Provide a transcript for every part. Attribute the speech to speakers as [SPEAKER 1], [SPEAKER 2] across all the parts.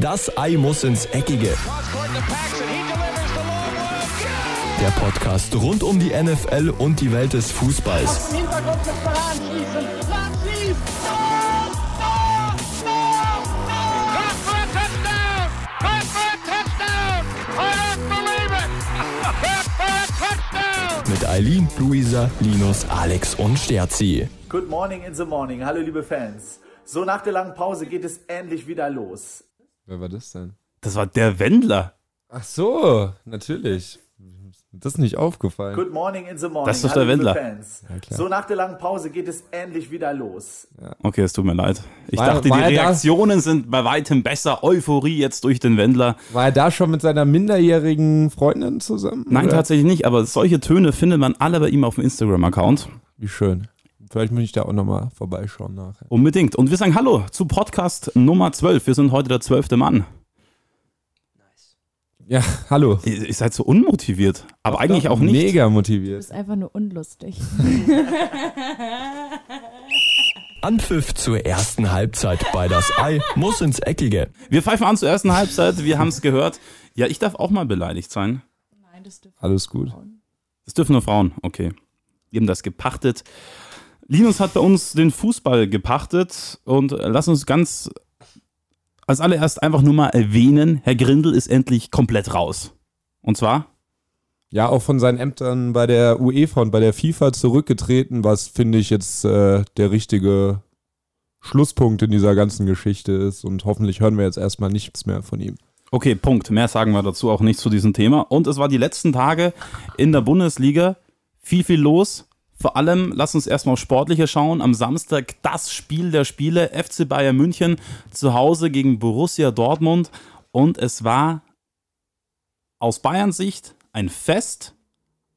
[SPEAKER 1] Das Ei muss ins Eckige. Der Podcast rund um die NFL und die Welt des Fußballs. Mit Eileen, Luisa, Linus, Alex und Sterzi.
[SPEAKER 2] Good morning in the morning. Hallo liebe Fans. So nach der langen Pause geht es endlich wieder los.
[SPEAKER 3] Wer war das denn?
[SPEAKER 4] Das war der Wendler.
[SPEAKER 3] Ach so, natürlich. Das ist nicht aufgefallen.
[SPEAKER 2] Good morning in the morning.
[SPEAKER 4] Das ist doch der Wendler.
[SPEAKER 2] Fans.
[SPEAKER 3] klar.
[SPEAKER 2] So nach der langen Pause geht es endlich wieder los.
[SPEAKER 4] Okay, es tut mir leid. Ich
[SPEAKER 3] War-
[SPEAKER 4] dachte,
[SPEAKER 3] war
[SPEAKER 4] die
[SPEAKER 3] er da?
[SPEAKER 4] Reaktionen sind bei weitem besser. Euphorie jetzt durch den Wendler.
[SPEAKER 3] War er da schon mit seiner minderjährigen Freundin zusammen?
[SPEAKER 4] Nein,
[SPEAKER 3] oder?
[SPEAKER 4] tatsächlich nicht, aber solche Töne findet man alle bei ihm auf dem Instagram-Account.
[SPEAKER 3] Wie schön. Vielleicht muss ich da auch nochmal vorbeischauen nachher.
[SPEAKER 4] Unbedingt. Und wir sagen Hallo zu Podcast Nummer 12. Wir sind heute der zwölfte Mann.
[SPEAKER 3] Ja, hallo.
[SPEAKER 4] Ihr, ihr seid so unmotiviert, aber eigentlich auch nicht.
[SPEAKER 3] Mega
[SPEAKER 5] Du
[SPEAKER 3] motiviert.
[SPEAKER 5] bist einfach nur unlustig.
[SPEAKER 1] Anpfiff zur ersten Halbzeit bei Das Ei muss ins Eckige.
[SPEAKER 4] Wir pfeifen an zur ersten Halbzeit. Wir haben es gehört. Ja, ich darf auch mal beleidigt sein.
[SPEAKER 5] Nein, das dürfen
[SPEAKER 3] Alles gut.
[SPEAKER 4] Das dürfen nur Frauen. Okay. Wir haben das gepachtet. Linus hat bei uns den Fußball gepachtet und lass uns ganz als allererst einfach nur mal erwähnen, Herr Grindel ist endlich komplett raus. Und zwar,
[SPEAKER 3] Ja, auch von seinen Ämtern bei der UEFA und bei der FIFA zurückgetreten, was finde ich jetzt äh, der richtige Schlusspunkt in dieser ganzen Geschichte ist. Und hoffentlich hören wir jetzt erstmal nichts mehr von ihm.
[SPEAKER 4] okay, Punkt. Mehr sagen wir dazu auch nicht zu diesem Thema. Und es war die letzten Tage in der Bundesliga viel, viel los. Vor allem, lass uns erstmal auf Sportliche schauen. Am Samstag das Spiel der Spiele, FC Bayern München zu Hause gegen Borussia Dortmund. Und es war aus Bayern Sicht ein Fest,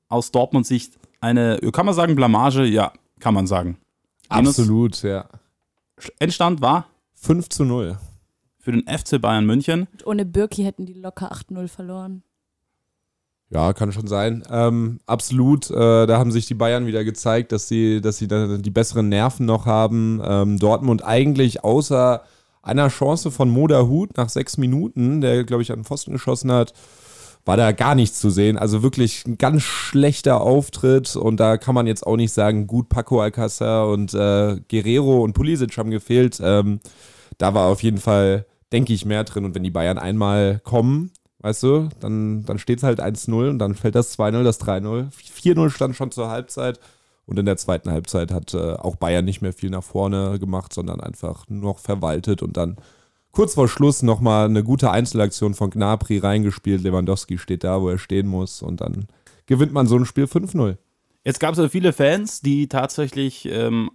[SPEAKER 4] aus Dortmund Sicht eine, kann man sagen, Blamage? Ja, kann man sagen. Linus,
[SPEAKER 3] Absolut, ja.
[SPEAKER 4] Endstand war
[SPEAKER 3] 5 zu 0.
[SPEAKER 4] für den FC Bayern München.
[SPEAKER 5] Und ohne Birki hätten die locker 8-0 verloren.
[SPEAKER 3] Ja, kann schon sein. Ähm, absolut. Äh, da haben sich die Bayern wieder gezeigt, dass sie, dass sie da die besseren Nerven noch haben. Ähm, Dortmund eigentlich außer einer Chance von Moda Hut nach sechs Minuten, der, glaube ich, an den Pfosten geschossen hat, war da gar nichts zu sehen. Also wirklich ein ganz schlechter Auftritt. Und da kann man jetzt auch nicht sagen, gut, Paco Alcázar und äh, Guerrero und Pulisic haben gefehlt. Ähm, da war auf jeden Fall, denke ich, mehr drin. Und wenn die Bayern einmal kommen, weißt du, dann, dann steht es halt 1-0 und dann fällt das 2-0, das 3-0. 4-0 stand schon zur Halbzeit. Und in der zweiten Halbzeit hat äh, auch Bayern nicht mehr viel nach vorne gemacht, sondern einfach nur noch verwaltet und dann kurz vor Schluss nochmal eine gute Einzelaktion von Gnabry reingespielt. Lewandowski steht da, wo er stehen muss und dann gewinnt man so ein Spiel 5-0.
[SPEAKER 4] Jetzt gab es ja viele Fans, die tatsächlich ähm,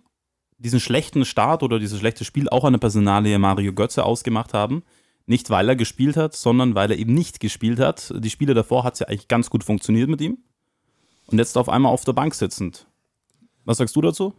[SPEAKER 4] diesen schlechten Start oder dieses schlechte Spiel auch an der Personalie Mario Götze ausgemacht haben. Nicht, weil er gespielt hat, sondern weil er eben nicht gespielt hat. Die Spiele davor hat es ja eigentlich ganz gut funktioniert mit ihm. Und jetzt auf einmal auf der Bank sitzend. Was sagst du dazu?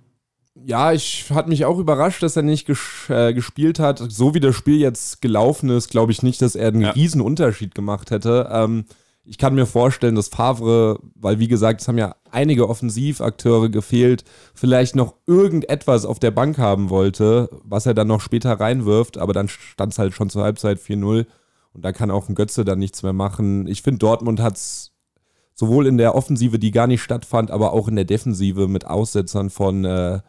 [SPEAKER 3] Ja, ich hat mich auch überrascht, dass er nicht ges äh, gespielt hat. So wie das Spiel jetzt gelaufen ist, glaube ich nicht, dass er einen
[SPEAKER 4] Ja.
[SPEAKER 3] riesen Unterschied gemacht hätte. Ähm, ich kann mir vorstellen, dass Favre, weil wie gesagt, es haben ja einige Offensivakteure gefehlt, vielleicht noch irgendetwas auf der Bank haben wollte, was er dann noch später reinwirft, aber dann stand es halt schon zur Halbzeit 4-0 und da kann auch ein Götze dann nichts mehr machen. Ich finde, Dortmund hat es sowohl in der Offensive, die gar nicht stattfand, aber auch in der Defensive mit Aussetzern von äh,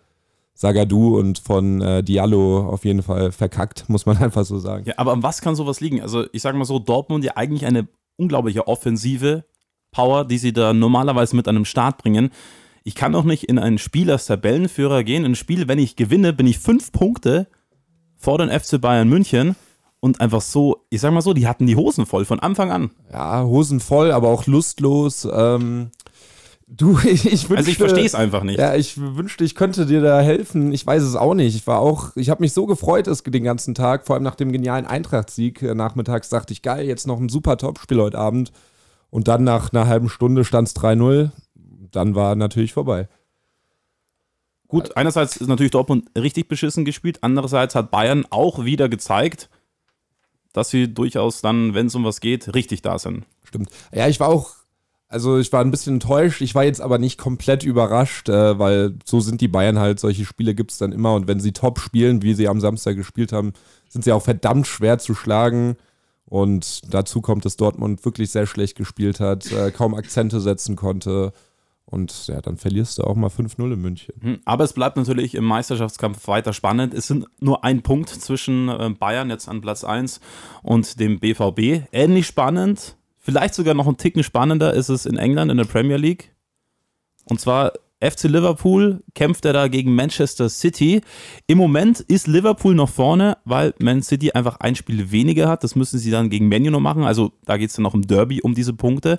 [SPEAKER 3] Sagadu und von äh, Diallo auf jeden Fall verkackt, muss man einfach so sagen.
[SPEAKER 4] Ja, aber an was kann sowas liegen? Also, ich sage mal so, Dortmund ja eigentlich eine unglaubliche offensive Power, die sie da normalerweise mit einem Start bringen. Ich kann doch nicht in ein Spiel als Tabellenführer gehen. In ein Spiel, wenn ich gewinne, bin ich fünf Punkte vor den FC Bayern München und einfach so, ich sag mal so, die hatten die Hosen voll von Anfang an.
[SPEAKER 3] Ja, Hosen voll, aber auch lustlos. Ähm, du, ich, ich wünschte,
[SPEAKER 4] Also ich verstehe es einfach nicht.
[SPEAKER 3] Ja, ich wünschte, ich könnte dir da helfen. Ich weiß es auch nicht. Ich war auch, ich habe mich so gefreut es, den ganzen Tag, vor allem nach dem genialen Eintracht-Sieg. Äh, Nachmittags dachte ich, geil, jetzt noch ein super Top-Spiel heute Abend. Und dann nach einer halben Stunde stand es 3-0. Dann war natürlich vorbei.
[SPEAKER 4] Gut, einerseits ist natürlich Dortmund richtig beschissen gespielt, andererseits hat Bayern auch wieder gezeigt, dass sie durchaus dann, wenn es um was geht, richtig da sind.
[SPEAKER 3] Stimmt. Ja, ich war auch, also ich war ein bisschen enttäuscht. Ich war jetzt aber nicht komplett überrascht, äh, weil so sind die Bayern halt. Solche Spiele gibt es dann immer. Und wenn sie top spielen, wie sie am Samstag gespielt haben, sind sie auch verdammt schwer zu schlagen. Und dazu kommt, dass Dortmund wirklich sehr schlecht gespielt hat, äh, kaum Akzente setzen konnte. Und ja, dann verlierst du auch mal 5-0 in München.
[SPEAKER 4] Hm, Aber es bleibt natürlich im Meisterschaftskampf weiter spannend. Es sind nur ein Punkt zwischen äh, Bayern jetzt an Platz 1 und dem BVB. Ähnlich spannend, vielleicht sogar noch ein Ticken spannender ist es in England in der Premier League. Und zwar FC Liverpool kämpft er da gegen Manchester City. Im Moment ist Liverpool noch vorne, weil Man City einfach ein Spiel weniger hat. Das müssen sie dann gegen Menu noch machen. Also da geht es dann noch im Derby um diese Punkte.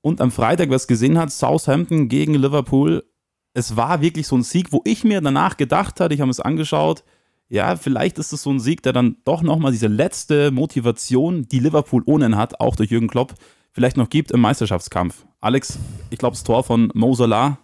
[SPEAKER 4] Und am Freitag, wer es gesehen hat, Southampton gegen Liverpool. Es war wirklich so ein Sieg, wo ich mir danach gedacht hatte, ich habe es angeschaut, ja, vielleicht ist es so ein Sieg, der dann doch nochmal diese letzte Motivation, die Liverpool ohnehin hat, auch durch Jürgen Klopp, vielleicht noch gibt im Meisterschaftskampf. Alex, ich glaube, das Tor von Mo Salah,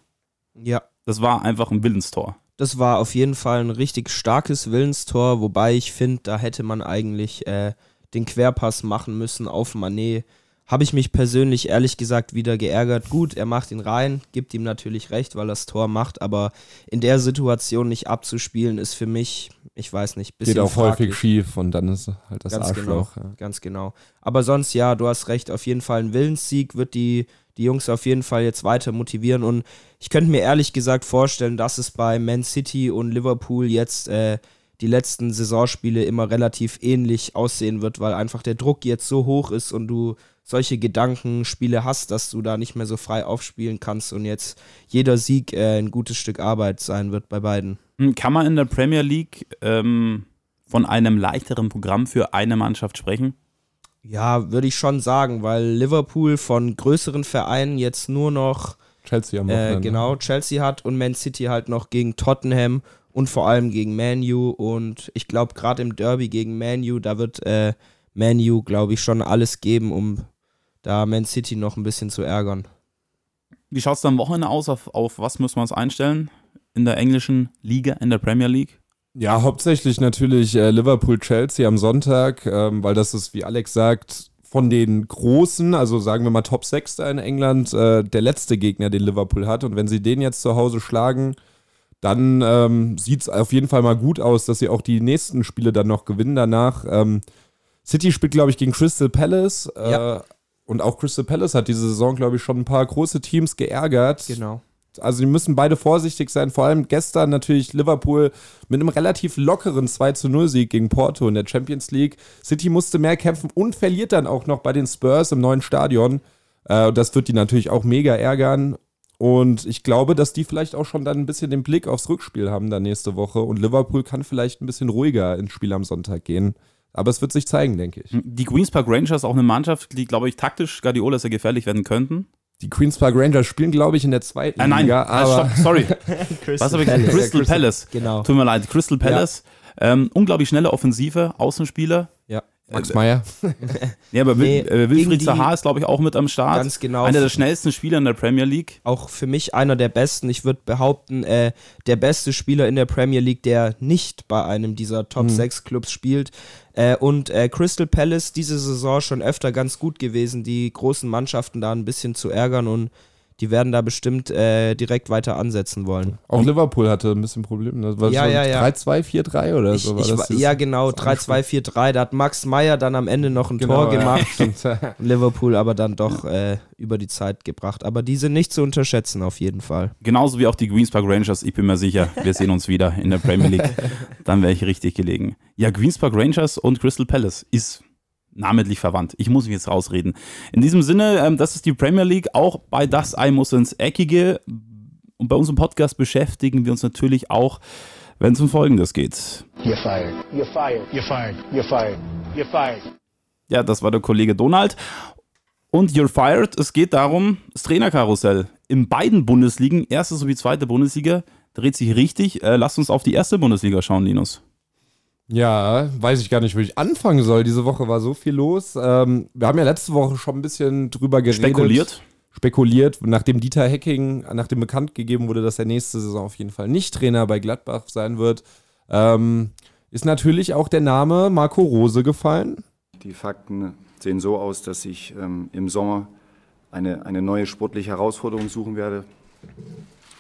[SPEAKER 6] Ja,
[SPEAKER 4] das war einfach ein Willenstor.
[SPEAKER 6] das war auf jeden Fall ein richtig starkes Willenstor, wobei ich finde, da hätte man eigentlich äh, den Querpass machen müssen auf Manet. Habe ich mich persönlich ehrlich gesagt wieder geärgert. Gut, er macht ihn rein, gibt ihm natürlich recht, weil er das Tor macht, aber in der Situation nicht abzuspielen, ist für mich, ich weiß nicht, bisschen
[SPEAKER 3] Geht auch
[SPEAKER 6] fraglich.
[SPEAKER 3] häufig schief und dann ist halt das
[SPEAKER 6] Ganz
[SPEAKER 3] Arschloch.
[SPEAKER 6] genau,
[SPEAKER 3] Ja.
[SPEAKER 6] ganz genau. Aber sonst, ja, du hast recht, auf jeden Fall ein Willenssieg wird die, die Jungs auf jeden Fall jetzt weiter motivieren und ich könnte mir ehrlich gesagt vorstellen, dass es bei Man City und Liverpool jetzt äh, die letzten Saisonspiele immer relativ ähnlich aussehen wird, weil einfach der Druck jetzt so hoch ist und du solche Gedankenspiele hast, dass du da nicht mehr so frei aufspielen kannst und jetzt jeder Sieg äh, ein gutes Stück Arbeit sein wird bei beiden.
[SPEAKER 4] Hm, Kann man in der Premier League ähm, von einem leichteren Programm für eine Mannschaft sprechen?
[SPEAKER 6] Ja, würde ich schon sagen, weil Liverpool von größeren Vereinen jetzt nur noch
[SPEAKER 3] Chelsea am
[SPEAKER 6] äh, genau Chelsea hat und Man City halt noch gegen Tottenham und vor allem gegen Man U und ich glaube gerade im Derby gegen Man U, da wird äh, Man U, glaube ich, schon alles geben, um da Man City noch ein bisschen zu ärgern.
[SPEAKER 4] Wie schaut es am Wochenende aus? Auf, auf was müssen wir uns einstellen? In der englischen Liga, in der Premier League?
[SPEAKER 3] Ja, hauptsächlich natürlich äh, Liverpool-Chelsea am Sonntag, ähm, weil das ist, wie Alex sagt, von den Großen, also sagen wir mal Top 6 da in England, äh, der letzte Gegner, den Liverpool hat. Und wenn sie den jetzt zu Hause schlagen, dann ähm, sieht es auf jeden Fall mal gut aus, dass sie auch die nächsten Spiele dann noch gewinnen danach. Ähm, City spielt, glaube ich, gegen Crystal Palace. Äh,
[SPEAKER 6] Ja.
[SPEAKER 3] Und auch Crystal Palace hat diese Saison, glaube ich, schon ein paar große Teams geärgert
[SPEAKER 6] Genau.
[SPEAKER 3] also die müssen beide vorsichtig sein. Vor allem gestern natürlich Liverpool mit einem relativ lockeren 2 zu 0 Sieg gegen Porto in der Champions League. City musste mehr kämpfen und verliert dann auch noch bei den Spurs im neuen Stadion. Äh, das wird die natürlich auch mega ärgern. Und ich glaube, dass die vielleicht auch schon dann ein bisschen den Blick aufs Rückspiel haben dann nächste Woche. Und Liverpool kann vielleicht ein bisschen ruhiger ins Spiel am Sonntag gehen. Aber es wird sich zeigen, denke ich.
[SPEAKER 4] Die Queen's Park Rangers auch eine Mannschaft, die, glaube ich, taktisch Guardiola sehr gefährlich werden könnten.
[SPEAKER 3] Die Queen's Park Rangers spielen, glaube ich, in der zweiten
[SPEAKER 4] Äh, nein,
[SPEAKER 3] Liga.
[SPEAKER 4] äh,
[SPEAKER 3] Aber
[SPEAKER 4] stopp, sorry. Was habe ich gesagt? Crystal Palace.
[SPEAKER 6] Genau.
[SPEAKER 4] Tut mir leid, Crystal Palace. Ähm, unglaublich schnelle Offensive, Außenspieler.
[SPEAKER 6] Ja.
[SPEAKER 3] Max Meyer.
[SPEAKER 4] Ja, aber
[SPEAKER 6] Nee,
[SPEAKER 4] äh, Wilfried Zaha ist, glaube ich, auch mit am Start.
[SPEAKER 6] Ganz genau.
[SPEAKER 4] Einer der schnellsten Spieler in der Premier League.
[SPEAKER 6] auch für mich einer der besten. Ich würde behaupten, äh, der beste Spieler in der Premier League, der nicht bei einem dieser Top 6 Clubs spielt. Äh, und äh, Crystal Palace diese Saison schon öfter ganz gut gewesen, die großen Mannschaften da ein bisschen zu ärgern und die werden da bestimmt äh, direkt weiter ansetzen wollen.
[SPEAKER 3] Auch Liverpool hatte ein bisschen Probleme. Das war
[SPEAKER 6] Ja,
[SPEAKER 3] so
[SPEAKER 6] ja, ja.
[SPEAKER 3] 3-2, 4-3 oder
[SPEAKER 6] Ich,
[SPEAKER 3] so. war
[SPEAKER 6] ich, ja, genau, 3-2-4-3. Da hat Max Meyer dann am Ende noch ein
[SPEAKER 3] Genau,
[SPEAKER 6] Tor
[SPEAKER 3] ja.
[SPEAKER 6] gemacht.
[SPEAKER 3] Stimmt.
[SPEAKER 6] Liverpool aber dann doch äh, über die Zeit gebracht. Aber die sind nicht zu unterschätzen auf jeden Fall.
[SPEAKER 4] Genauso wie auch die Queen's Park Rangers. Ich bin mir sicher, wir sehen uns wieder in der Premier League. Dann wäre ich richtig gelegen. Ja, Queen's Park Rangers und Crystal Palace ist namentlich verwandt. Ich muss mich jetzt rausreden. In diesem Sinne, ähm, das ist die Premier League. Auch bei Das Ei muss ins Eckige. Und bei unserem Podcast beschäftigen wir uns natürlich auch, wenn es um Folgendes geht.
[SPEAKER 7] You're fired. You're fired. You're fired. You're fired. You're fired.
[SPEAKER 4] Ja, das war der Kollege Donald. Und You're Fired. Es geht darum, das Trainerkarussell. In beiden Bundesligen, erste sowie zweite Bundesliga, dreht sich richtig. Äh, lasst uns auf die erste Bundesliga schauen, Linus.
[SPEAKER 3] Ja, weiß ich gar nicht, wo ich anfangen soll. Diese Woche war so viel los. Ähm, wir haben ja letzte Woche schon ein bisschen drüber geredet.
[SPEAKER 4] Spekuliert.
[SPEAKER 3] Spekuliert, nachdem Dieter Hecking, nachdem bekannt gegeben wurde, dass er nächste Saison auf jeden Fall nicht Trainer bei Gladbach sein wird, ähm, ist natürlich auch der Name Marco Rose gefallen.
[SPEAKER 8] Die Fakten sehen so aus, dass ich ähm, im Sommer eine, eine neue sportliche Herausforderung suchen werde.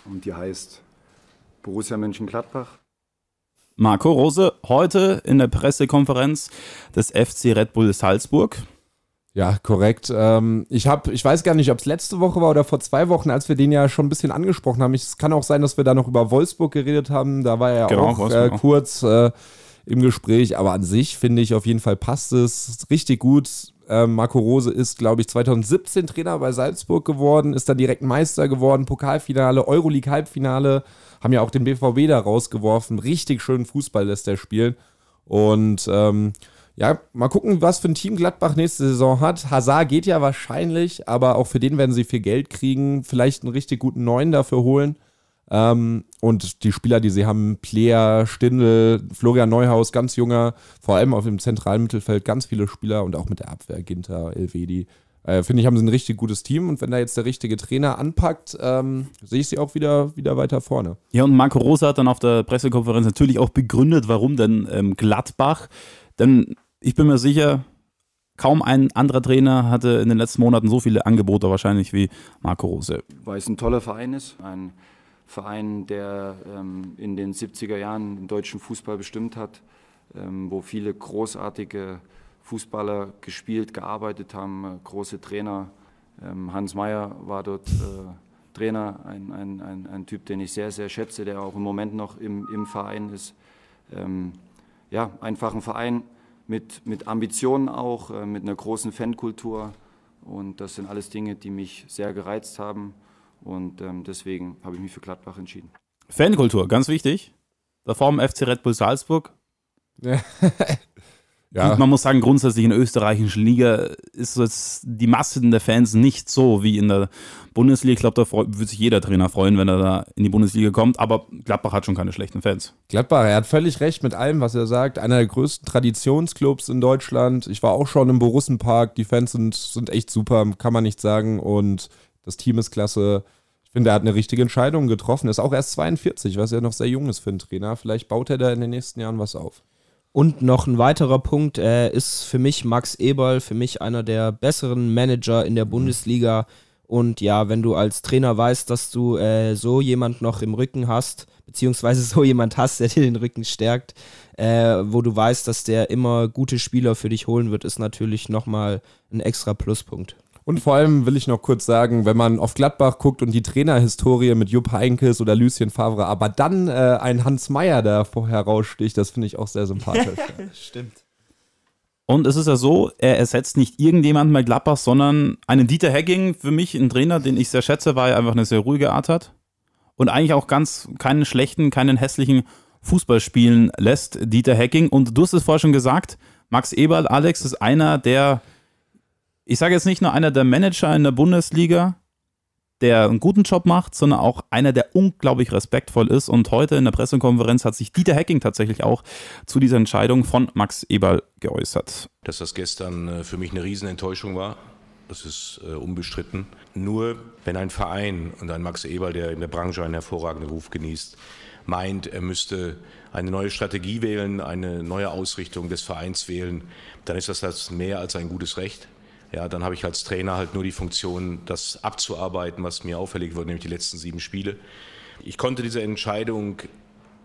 [SPEAKER 8] Und die heißt Borussia Mönchengladbach.
[SPEAKER 4] Marco Rose heute in der Pressekonferenz des FC Red Bull Salzburg.
[SPEAKER 3] Ja, korrekt. Ähm, ich habe, ich weiß gar nicht, ob es letzte Woche war oder vor zwei Wochen, als wir den ja schon ein bisschen angesprochen haben. Es kann auch sein, dass wir da noch über Wolfsburg geredet haben. Da war er ja
[SPEAKER 4] Genau,
[SPEAKER 3] auch äh, kurz äh, im Gespräch. Aber an sich finde ich auf jeden Fall passt es richtig gut. Ähm, Marco Rose ist, glaube ich, 2017 Trainer bei Salzburg geworden, ist dann direkt Meister geworden, Pokalfinale, Euroleague-Halbfinale, haben ja auch den BVB da rausgeworfen. Richtig schönen Fußball lässt er spielen. Und ähm, ja, mal gucken, was für ein Team Gladbach nächste Saison hat. Hazard geht ja wahrscheinlich, aber auch für den werden sie viel Geld kriegen. Vielleicht einen richtig guten Neuen dafür holen. Ähm, und die Spieler, die sie haben, Player, Stindl, Florian Neuhaus, ganz junger, vor allem auf dem zentralen Mittelfeld ganz viele Spieler und auch mit der Abwehr, Ginter, Elvedi. Äh, Finde ich, haben sie ein richtig gutes Team und wenn da jetzt der richtige Trainer anpackt, ähm, sehe ich sie auch wieder, wieder weiter vorne.
[SPEAKER 4] Ja, und Marco Rose hat dann auf der Pressekonferenz natürlich auch begründet, warum denn ähm, Gladbach. Denn ich bin mir sicher, kaum ein anderer Trainer hatte in den letzten Monaten so viele Angebote wahrscheinlich wie Marco Rose.
[SPEAKER 8] Weil es ein toller Verein ist. Ein Verein, der ähm, in den 70er Jahren den deutschen Fußball bestimmt hat, ähm, wo viele großartige Fußballer gespielt, gearbeitet haben, äh, große Trainer. Ähm, Hans Meyer war dort äh, Trainer, ein, ein, ein, ein Typ, den ich sehr, sehr schätze, der auch im Moment noch im, im Verein ist. Ähm, ja, einfach ein Verein mit, mit Ambitionen auch, äh, mit einer großen Fankultur. Und das sind alles Dinge, die mich sehr gereizt haben. Und ähm, deswegen habe ich mich für Gladbach entschieden.
[SPEAKER 4] Fankultur, ganz wichtig. Da vorm FC Red Bull Salzburg.
[SPEAKER 3] Ja.
[SPEAKER 4] Gut, man muss sagen, grundsätzlich in der österreichischen Liga ist jetzt die Masse der Fans nicht so wie in der Bundesliga. Ich glaube, da würde sich jeder Trainer freuen, wenn er da in die Bundesliga kommt. Aber Gladbach hat schon keine schlechten Fans.
[SPEAKER 3] Gladbach, er hat völlig recht mit allem, was er sagt. Einer der größten Traditionsclubs in Deutschland. Ich war auch schon im Borussenpark. Die Fans sind, sind echt super, kann man nicht sagen. Und das Team ist klasse. Ich finde, er hat eine richtige Entscheidung getroffen. Ist auch erst 42, was ja noch sehr jung ist für einen Trainer. Vielleicht baut er da in den nächsten Jahren was auf.
[SPEAKER 6] Und noch ein weiterer Punkt äh, ist für mich Max Eberl, für mich einer der besseren Manager in der Bundesliga. Und ja, wenn du als Trainer weißt, dass du äh, so jemand noch im Rücken hast, beziehungsweise so jemand hast, der dir den Rücken stärkt, äh, wo du weißt, dass der immer gute Spieler für dich holen wird, ist natürlich nochmal ein extra Pluspunkt.
[SPEAKER 3] Und vor allem will ich noch kurz sagen, wenn man auf Gladbach guckt und die Trainerhistorie mit Jupp Heynckes oder Lucien Favre, aber dann äh, ein Hans Meyer da vorher raussticht, das finde ich auch sehr sympathisch.
[SPEAKER 6] Stimmt.
[SPEAKER 4] Und es ist ja so, er ersetzt nicht irgendjemanden bei Gladbach, sondern einen Dieter Hecking, für mich ein Trainer, den ich sehr schätze, weil er einfach eine sehr ruhige Art hat und eigentlich auch ganz keinen schlechten, keinen hässlichen Fußball spielen lässt, Dieter Hecking. Und du hast es vorher schon gesagt, Max Eberl, Alex, ist einer der, ich sage jetzt nicht nur einer der Manager in der Bundesliga, der einen guten Job macht, sondern auch einer, der unglaublich respektvoll ist. Und heute in der Pressekonferenz hat sich Dieter Hecking tatsächlich auch zu dieser Entscheidung von Max Eberl geäußert.
[SPEAKER 9] Dass das gestern äh, für mich eine Riesenenttäuschung war, das ist äh, unbestritten. Nur wenn ein Verein und ein Max Eberl, der in der Branche einen hervorragenden Ruf genießt, meint, er müsste eine neue Strategie wählen, eine neue Ausrichtung des Vereins wählen, dann ist das mehr als ein gutes Recht. Ja, dann habe ich als Trainer halt nur die Funktion, das abzuarbeiten, was mir auffällig wurde, nämlich die letzten sieben Spiele. Ich konnte diese Entscheidung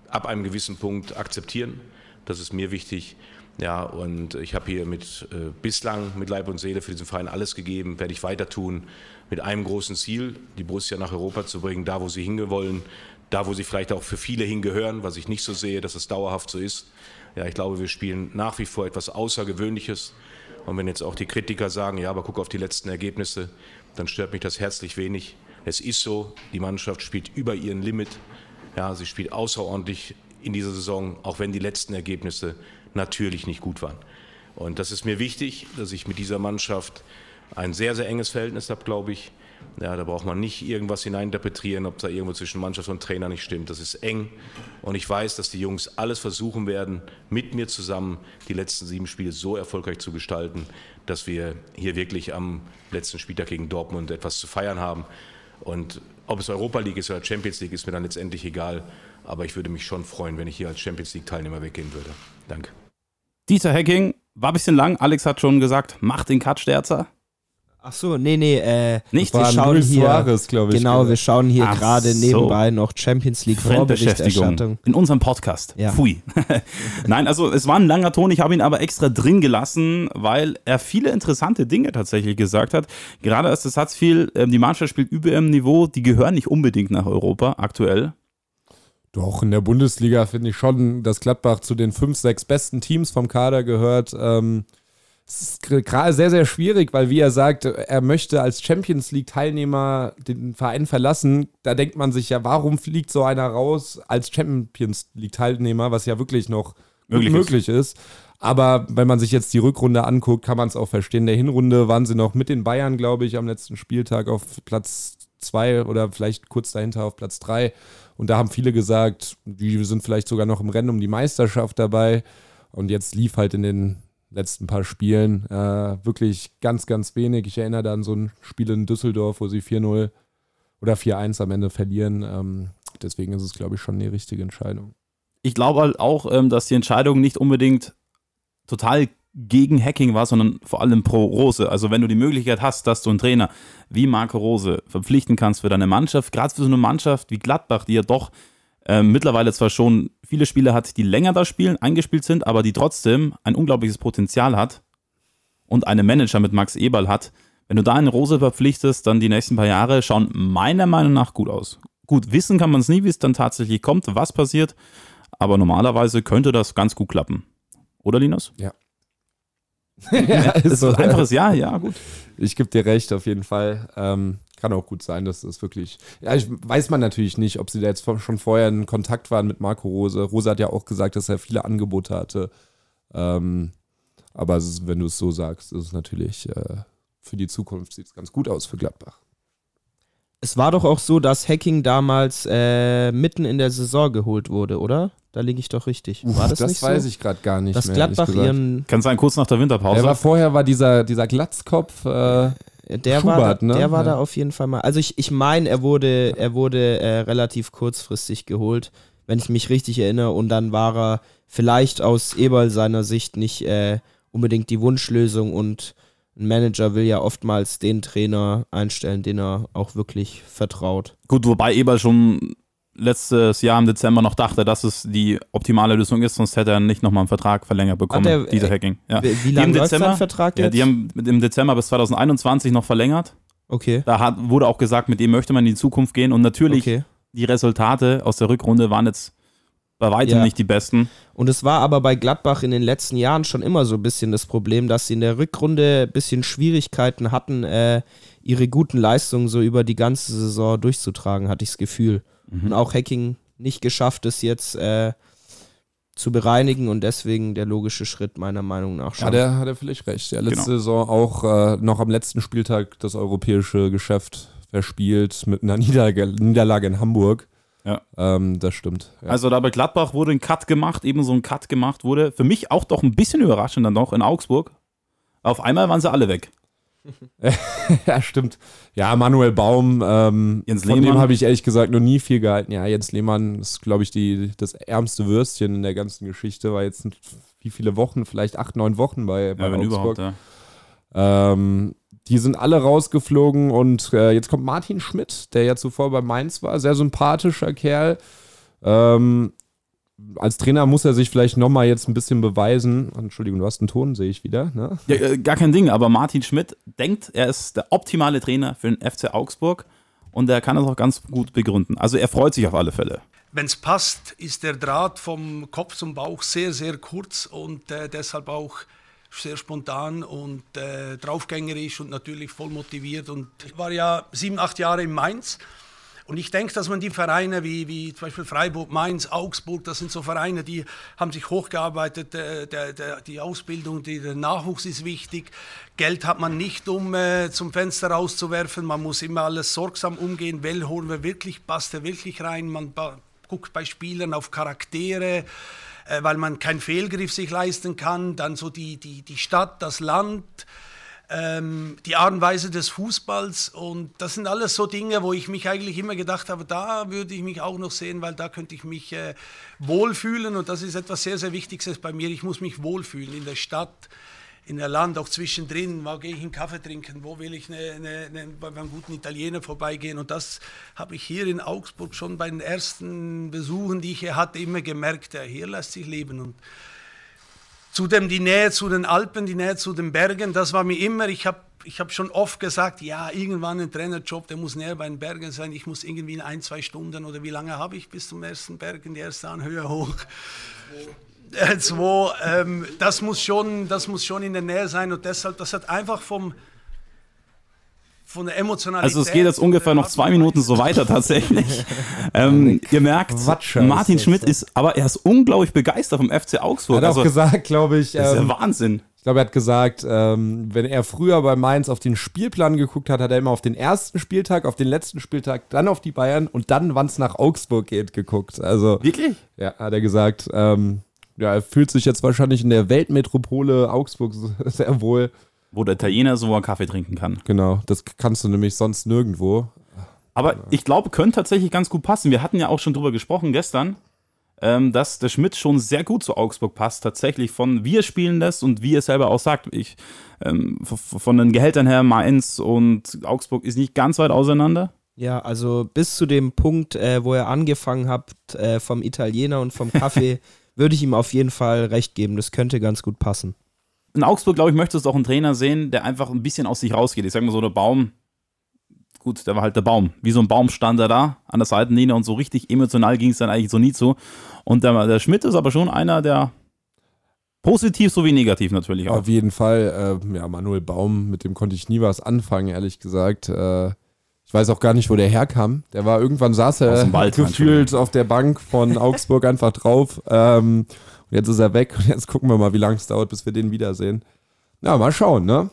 [SPEAKER 9] ab einem gewissen Punkt akzeptieren. Das ist mir wichtig. Ja, und ich habe hier mit äh, bislang mit Leib und Seele für diesen Verein alles gegeben, werde ich weiter tun, mit einem großen Ziel, die Borussia nach Europa zu bringen, da wo sie hingewollen, da wo sie vielleicht auch für viele hingehören, was ich nicht so sehe, dass es dauerhaft so ist. Ja, ich glaube, wir spielen nach wie vor etwas Außergewöhnliches. Und wenn jetzt auch die Kritiker sagen, ja, aber guck auf die letzten Ergebnisse, dann stört mich das herzlich wenig. Es ist so, die Mannschaft spielt über ihren Limit. Ja, sie spielt außerordentlich in dieser Saison, auch wenn die letzten Ergebnisse natürlich nicht gut waren. Und das ist mir wichtig, dass ich mit dieser Mannschaft ein sehr, sehr enges Verhältnis habe, glaube ich. Ja, da braucht man nicht irgendwas hineininterpretieren, ob da irgendwo zwischen Mannschaft und Trainer nicht stimmt. Das ist eng. Und ich weiß, dass die Jungs alles versuchen werden, mit mir zusammen die letzten sieben Spiele so erfolgreich zu gestalten, dass wir hier wirklich am letzten Spieltag gegen Dortmund etwas zu feiern haben. Und ob es Europa League ist oder Champions League, ist mir dann letztendlich egal. Aber ich würde mich schon freuen, wenn ich hier als Champions League-Teilnehmer weggehen würde. Danke.
[SPEAKER 4] Dieter Hecking war ein bisschen lang. Alex hat schon gesagt, macht den Cut, Sterzer.
[SPEAKER 6] Ach so, nee, nee, äh,
[SPEAKER 4] Nicht?
[SPEAKER 6] wir schauen
[SPEAKER 3] Luis
[SPEAKER 6] hier,
[SPEAKER 3] Suarez, glaube ich.
[SPEAKER 6] genau, wir schauen hier gerade
[SPEAKER 4] so.
[SPEAKER 6] nebenbei noch Champions League Vorberichterstattung.
[SPEAKER 4] in unserem Podcast.
[SPEAKER 6] Ja.
[SPEAKER 4] Pfui. Nein, also es war ein langer Ton, ich habe ihn aber extra drin gelassen, weil er viele interessante Dinge tatsächlich gesagt hat. Gerade als der Satz fiel, ähm, die Mannschaft spielt über ihrem Niveau, die gehören nicht unbedingt nach Europa aktuell.
[SPEAKER 3] Doch, in der Bundesliga finde ich schon, dass Gladbach zu den fünf, sechs besten Teams vom Kader gehört. Ähm, es ist gerade sehr, sehr schwierig, weil wie er sagt, er möchte als Champions League-Teilnehmer den Verein verlassen. Da denkt man sich ja, warum fliegt so einer raus als Champions League-Teilnehmer, was ja wirklich noch
[SPEAKER 4] Möglich
[SPEAKER 3] möglich,
[SPEAKER 4] ist.
[SPEAKER 3] ist. Aber wenn man sich jetzt die Rückrunde anguckt, kann man es auch verstehen. In der Hinrunde waren sie noch mit den Bayern, glaube ich, am letzten Spieltag auf Platz zwei oder vielleicht kurz dahinter auf Platz drei. Und da haben viele gesagt, die sind vielleicht sogar noch im Rennen um die Meisterschaft dabei. Und jetzt lief halt in den letzten paar Spielen äh, wirklich ganz, ganz wenig. Ich erinnere da an so ein Spiel in Düsseldorf, wo sie 4-0 oder 4-1 am Ende verlieren. Ähm, deswegen ist es, glaube ich, schon die richtige Entscheidung.
[SPEAKER 4] Ich glaube halt auch, ähm, dass die Entscheidung nicht unbedingt total gegen Hacking war, sondern vor allem pro Rose. Also wenn du die Möglichkeit hast, dass du einen Trainer wie Marco Rose verpflichten kannst für deine Mannschaft, gerade für so eine Mannschaft wie Gladbach, die ja doch ähm, mittlerweile zwar schon viele Spieler hat, die länger da spielen, eingespielt sind, aber die trotzdem ein unglaubliches Potenzial hat und einen Manager mit Max Eberl hat. Wenn du da einen Rose verpflichtest, dann die nächsten paar Jahre schauen meiner Meinung nach gut aus. Gut, wissen kann man es nie, wie es dann tatsächlich kommt, was passiert, aber normalerweise könnte das ganz gut klappen. Oder Linus?
[SPEAKER 3] Ja.
[SPEAKER 4] ja,
[SPEAKER 3] ist
[SPEAKER 4] ist
[SPEAKER 3] so.
[SPEAKER 4] ein einfaches Ja, ja, gut.
[SPEAKER 3] Ich gebe dir recht, auf jeden Fall. Ähm, kann auch gut sein, dass das wirklich. Ja, ich weiß man natürlich nicht, ob sie da jetzt schon vorher in Kontakt waren mit Marco Rose. Rose hat ja auch gesagt, dass er viele Angebote hatte. Ähm, aber es ist, wenn du es so sagst, ist es natürlich äh, für die Zukunft sieht es ganz gut aus für Gladbach.
[SPEAKER 6] Es war doch auch so, dass Hacking damals äh, mitten in der Saison geholt wurde, oder? Da liege ich doch richtig. War das, nicht
[SPEAKER 3] weiß
[SPEAKER 6] so?
[SPEAKER 3] ich gerade gar nicht
[SPEAKER 6] dass
[SPEAKER 3] mehr.
[SPEAKER 6] Gladbach ihren
[SPEAKER 4] Kann sein, kurz nach der
[SPEAKER 3] Er
[SPEAKER 4] Winterpause.
[SPEAKER 3] war vorher war dieser, dieser Glatzkopf. Äh,
[SPEAKER 6] Der war,
[SPEAKER 3] Schubert,
[SPEAKER 6] da,
[SPEAKER 3] ne?
[SPEAKER 6] der war
[SPEAKER 3] Ja.
[SPEAKER 6] da auf jeden Fall mal. Also ich, ich meine, er wurde, er wurde äh, relativ kurzfristig geholt, wenn ich mich richtig erinnere. Und dann war er vielleicht aus Eberl seiner Sicht nicht äh, unbedingt die Wunschlösung. Und ein Manager will ja oftmals den Trainer einstellen, den er auch wirklich vertraut.
[SPEAKER 4] Gut, wobei Eberl schon letztes Jahr im Dezember noch dachte, dass es die optimale Lösung ist, sonst hätte er nicht nochmal einen Vertrag verlängert bekommen,
[SPEAKER 6] Hat er-
[SPEAKER 4] dieser
[SPEAKER 6] äh,
[SPEAKER 4] Hacking. Ja.
[SPEAKER 6] Wie, lange läuft
[SPEAKER 4] Dezember-
[SPEAKER 6] Vertrag
[SPEAKER 4] Ja,
[SPEAKER 6] jetzt?
[SPEAKER 4] die haben im Dezember bis 2021 noch verlängert.
[SPEAKER 6] okay,
[SPEAKER 4] Da hat, wurde auch gesagt, mit dem möchte man in die Zukunft gehen. Und natürlich,
[SPEAKER 6] okay.
[SPEAKER 4] die Resultate aus der Rückrunde waren jetzt bei weitem
[SPEAKER 6] Ja.
[SPEAKER 4] nicht die besten.
[SPEAKER 6] Und es war aber bei Gladbach in den letzten Jahren schon immer so ein bisschen das Problem, dass sie in der Rückrunde ein bisschen Schwierigkeiten hatten, äh, ihre guten Leistungen so über die ganze Saison durchzutragen, hatte ich das Gefühl.
[SPEAKER 4] Mhm.
[SPEAKER 6] Und auch Hacking nicht geschafft, es jetzt äh, zu bereinigen und deswegen der logische Schritt meiner Meinung nach schon.
[SPEAKER 3] ja, der hat er vielleicht recht. Ja, letzte
[SPEAKER 4] Genau.
[SPEAKER 3] Saison auch äh, noch am letzten Spieltag das europäische Geschäft verspielt mit einer Niederlage, Niederlage in Hamburg.
[SPEAKER 4] Ja.
[SPEAKER 3] Ähm, das stimmt. Ja.
[SPEAKER 4] Also da bei Gladbach wurde ein Cut gemacht, ebenso ein Cut gemacht wurde. Für mich auch doch ein bisschen überraschend dann noch in Augsburg. Auf einmal waren sie alle weg.
[SPEAKER 3] ja, stimmt. Ja, Manuel Baum, ähm,
[SPEAKER 4] Jens
[SPEAKER 3] von dem habe ich ehrlich gesagt noch nie viel gehalten. Ja, Jens Lehmann ist, glaube ich, die, das ärmste Würstchen in der ganzen Geschichte. War jetzt wie viele Wochen, vielleicht acht, neun Wochen bei, bei
[SPEAKER 4] Ja, wenn
[SPEAKER 3] Augsburg.
[SPEAKER 4] überhaupt, ja.
[SPEAKER 3] Ähm, die sind alle rausgeflogen und äh, jetzt kommt Martin Schmidt, der ja zuvor bei Mainz war, sehr sympathischer Kerl. Ähm, als Trainer muss er sich vielleicht nochmal jetzt ein bisschen beweisen. Entschuldigung, du hast einen Ton, sehe ich wieder. Ne?
[SPEAKER 4] Ja, äh, gar kein Ding, aber Martin Schmidt denkt, er ist der optimale Trainer für den FC Augsburg und er kann das auch ganz gut begründen. Also er freut sich auf alle Fälle.
[SPEAKER 10] Wenn es passt, ist der Draht vom Kopf zum Bauch sehr, sehr kurz und äh, deshalb auch sehr spontan und äh, draufgängerisch und natürlich voll motiviert. Und ich war ja sieben, acht Jahre in Mainz. Und ich denke, dass man die Vereine wie, wie zum Beispiel Freiburg, Mainz, Augsburg, das sind so Vereine, die haben sich hochgearbeitet. Äh, der, der, die Ausbildung, die, der Nachwuchs ist wichtig. Geld hat man nicht, um äh, zum Fenster rauszuwerfen. Man muss immer alles sorgsam umgehen. Well holen wir wirklich, passt er wirklich rein? Man guckt bei Spielern auf Charaktere, äh, weil man keinen Fehlgriff sich leisten kann. Dann so die, die, die Stadt, das Land ähm, die Art und Weise des Fußballs und das sind alles so Dinge, wo ich mich eigentlich immer gedacht habe, da würde ich mich auch noch sehen, weil da könnte ich mich äh, wohlfühlen und das ist etwas sehr, sehr Wichtiges bei mir. Ich muss mich wohlfühlen in der Stadt, in der Land, auch zwischendrin, wo gehe ich einen Kaffee trinken, wo will ich eine, eine, eine, bei einem guten Italiener vorbeigehen. Und das habe ich hier in Augsburg schon bei den ersten Besuchen, die ich hier hatte, immer gemerkt, ja, hier lässt sich leben. Und zudem die Nähe zu den Alpen, die Nähe zu den Bergen, das war mir immer, ich habe ich hab schon oft gesagt, ja, irgendwann ein Trainerjob, der muss näher bei den Bergen sein, ich muss irgendwie in ein, zwei Stunden oder wie lange habe ich bis zum ersten Berg, in die erste Anhöhe hoch. Äh, zwei, ähm, das, muss schon, das muss schon in der Nähe sein und deshalb, das hat einfach vom, von der Emotionalität.
[SPEAKER 4] Also es geht jetzt ungefähr noch zwei Minuten so weiter tatsächlich. ähm, ihr merkt,
[SPEAKER 3] Quatsch,
[SPEAKER 4] Martin
[SPEAKER 3] ist
[SPEAKER 4] Schmidt ist, aber er ist unglaublich begeistert vom FC Augsburg.
[SPEAKER 3] Hat auch
[SPEAKER 4] also,
[SPEAKER 3] gesagt, glaube ich.
[SPEAKER 4] das ist ja
[SPEAKER 3] ähm,
[SPEAKER 4] Wahnsinn.
[SPEAKER 3] Ich glaube, er hat gesagt, ähm, wenn er früher bei Mainz auf den Spielplan geguckt hat, hat er immer auf den ersten Spieltag, auf den letzten Spieltag, dann auf die Bayern und dann, wann es nach Augsburg geht, geguckt. Also,
[SPEAKER 4] Wirklich?
[SPEAKER 3] ja, hat er gesagt, ähm, ja, er fühlt sich jetzt wahrscheinlich in der Weltmetropole Augsburg sehr wohl.
[SPEAKER 4] Wo der Italiener so einen Kaffee trinken kann.
[SPEAKER 3] Genau, das kannst du nämlich sonst nirgendwo.
[SPEAKER 4] Aber ich glaube, könnte tatsächlich ganz gut passen. Wir hatten ja auch schon drüber gesprochen gestern, ähm, dass der Schmidt schon sehr gut zu Augsburg passt. Tatsächlich von wie er spielen lässt und wie er selber auch sagt. Ich, ähm, von den Gehältern her, Mainz und Augsburg ist nicht ganz weit auseinander.
[SPEAKER 6] Ja, also bis zu dem Punkt, äh, wo er angefangen hat, äh, vom Italiener und vom Kaffee, würde ich ihm auf jeden Fall recht geben. Das könnte ganz gut passen.
[SPEAKER 4] In Augsburg, glaube ich, möchtest du auch einen Trainer sehen, der einfach ein bisschen aus sich rausgeht. Ich sage mal so, der Baum, gut, der war halt der Baum. Wie so ein Baum stand er da an der Seitenlinie und so richtig emotional ging es dann eigentlich so nie zu. Und der, der Schmidt ist aber schon einer, der positiv sowie negativ natürlich auch.
[SPEAKER 3] Auf jeden Fall, äh, ja, Manuel Baum, mit dem konnte ich nie was anfangen, ehrlich gesagt. Äh, ich weiß auch gar nicht, wo der herkam. Der war irgendwann saß er gefühlt auf der Bank von Augsburg einfach drauf. Ähm, und jetzt ist er weg und jetzt gucken wir mal, wie lange es dauert, bis wir den wiedersehen. Na, mal schauen, ne?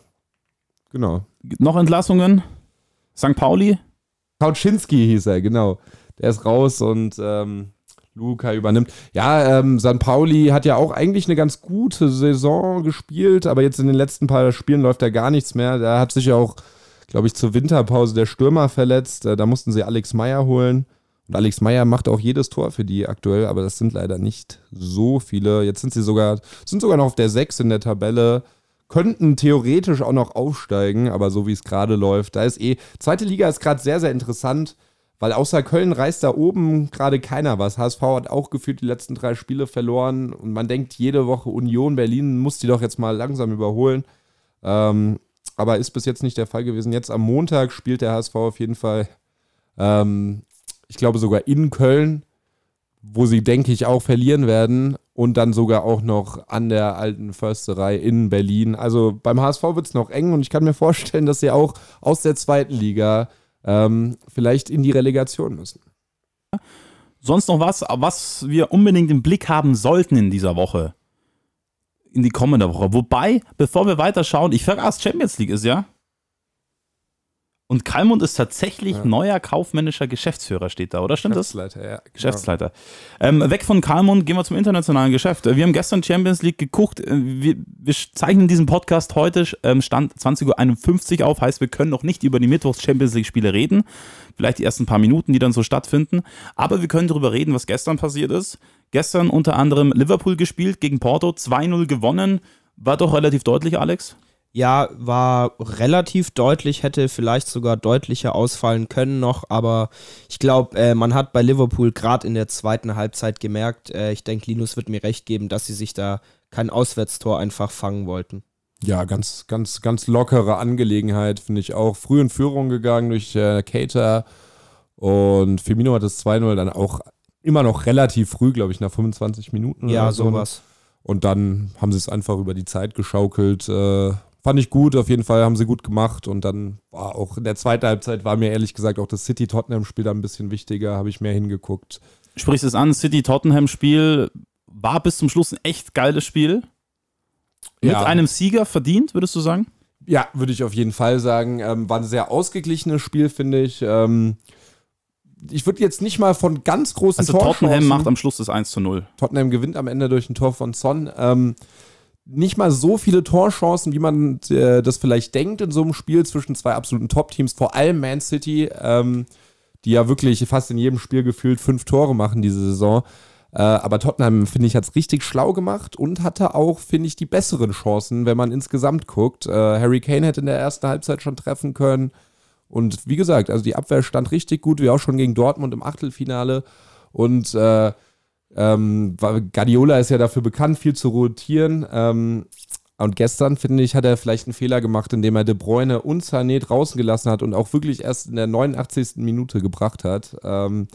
[SPEAKER 3] Genau.
[SPEAKER 4] Noch Entlassungen? St. Pauli?
[SPEAKER 3] Kauczynski hieß er, genau. Der ist raus und ähm, Luca übernimmt. Ja, ähm, San Pauli hat ja auch eigentlich eine ganz gute Saison gespielt, aber jetzt in den letzten paar Spielen läuft da gar nichts mehr. Da hat sich ja auch, glaube ich, zur Winterpause der Stürmer verletzt. Äh, Da mussten sie Alex Meyer holen. Und Alex Meyer macht auch jedes Tor für die aktuell, aber das sind leider nicht so viele. Jetzt sind sie sogar, sind sogar noch auf der 6 in der Tabelle. Könnten theoretisch auch noch aufsteigen, aber so wie es gerade läuft, da ist eh. Zweite Liga ist gerade sehr, sehr interessant, weil außer Köln reißt da oben gerade keiner was. HSV hat auch gefühlt die letzten drei Spiele verloren und man denkt jede Woche Union Berlin muss die doch jetzt mal langsam überholen. Ähm, aber ist bis jetzt nicht der Fall gewesen. Jetzt am Montag spielt der HSV auf jeden Fall, ähm, ich glaube sogar in Köln, wo sie, denke ich, auch verlieren werden. Und dann sogar auch noch an der alten Försterei in Berlin. Also beim HSV wird es noch eng und ich kann mir vorstellen, dass sie auch aus der zweiten Liga ähm, vielleicht in die Relegation müssen.
[SPEAKER 4] Sonst noch was, was wir unbedingt im Blick haben sollten in dieser Woche? In die kommende Woche. Wobei, bevor wir weiterschauen, ich vergaß, Champions League ist ja. Und Kalmund ist tatsächlich
[SPEAKER 3] Ja.
[SPEAKER 4] neuer kaufmännischer Geschäftsführer, steht da, oder? Stimmt das?
[SPEAKER 3] Geschäftsleiter, ja. genau.
[SPEAKER 4] Geschäftsleiter. Ähm, weg von Kalmund gehen wir zum internationalen Geschäft. Wir haben gestern Champions League geguckt. Äh, Wir, wir zeichnen diesen Podcast heute ähm, Stand 20.51 Uhr auf. Heißt, wir können noch nicht über die Mittwochs Champions League Spiele reden. Vielleicht die ersten paar Minuten, die dann so stattfinden. Aber wir können darüber reden, was gestern passiert ist. Gestern unter anderem Liverpool gespielt gegen Porto, 2-0 gewonnen. War doch relativ deutlich, Alex.
[SPEAKER 6] Ja, war relativ deutlich, hätte vielleicht sogar deutlicher ausfallen können noch, aber ich glaube, äh, man hat bei Liverpool gerade in der zweiten Halbzeit gemerkt, äh, ich denke, Linus wird mir recht geben, dass sie sich da kein Auswärtstor einfach fangen wollten.
[SPEAKER 3] Ja, ganz, ganz, ganz lockere Angelegenheit, finde ich auch. Früh in Führung gegangen durch äh, Cater und Firmino hat das 2-0 dann auch immer noch relativ früh, glaube ich, nach 25 Minuten.
[SPEAKER 6] Ja,
[SPEAKER 3] oder so.
[SPEAKER 6] sowas.
[SPEAKER 3] Und dann haben sie es einfach über die Zeit geschaukelt. Äh, fand ich gut, auf jeden Fall haben sie gut gemacht. Und dann war auch in der zweiten Halbzeit war mir ehrlich gesagt auch das City-Tottenham-Spiel da ein bisschen wichtiger, habe ich mehr hingeguckt.
[SPEAKER 4] Sprichst es an, City-Tottenham-Spiel war bis zum Schluss ein echt geiles Spiel. Mit
[SPEAKER 3] Ja.
[SPEAKER 4] einem Sieger verdient, würdest du sagen?
[SPEAKER 3] Ja, würde ich auf jeden Fall sagen. Ähm, war ein sehr ausgeglichenes Spiel, finde ich. Ähm, ich würde jetzt nicht mal von ganz großen
[SPEAKER 4] Also
[SPEAKER 3] Torchancen-
[SPEAKER 4] Tottenham macht am Schluss das 1 zu 0.
[SPEAKER 3] Tottenham gewinnt am Ende durch ein Tor von Son. Ähm, nicht mal so viele Torchancen, wie man äh, das vielleicht denkt in so einem Spiel zwischen zwei absoluten Top-Teams, vor allem Man City, ähm, die ja wirklich fast in jedem Spiel gefühlt fünf Tore machen diese Saison. Äh, aber Tottenham, finde ich, hat es richtig schlau gemacht und hatte auch, finde ich, die besseren Chancen, wenn man insgesamt guckt. Äh, Harry Kane hätte in der ersten Halbzeit schon treffen können. Und wie gesagt, also die Abwehr stand richtig gut, wie auch schon gegen Dortmund im Achtelfinale. Und äh, ähm, Guardiola ist ja dafür bekannt, viel zu rotieren. Ähm, und gestern, finde ich, hat er vielleicht einen Fehler gemacht, indem er De Bruyne und Sané draußen gelassen hat und auch wirklich erst in der 89. Minute gebracht hat. Ähm,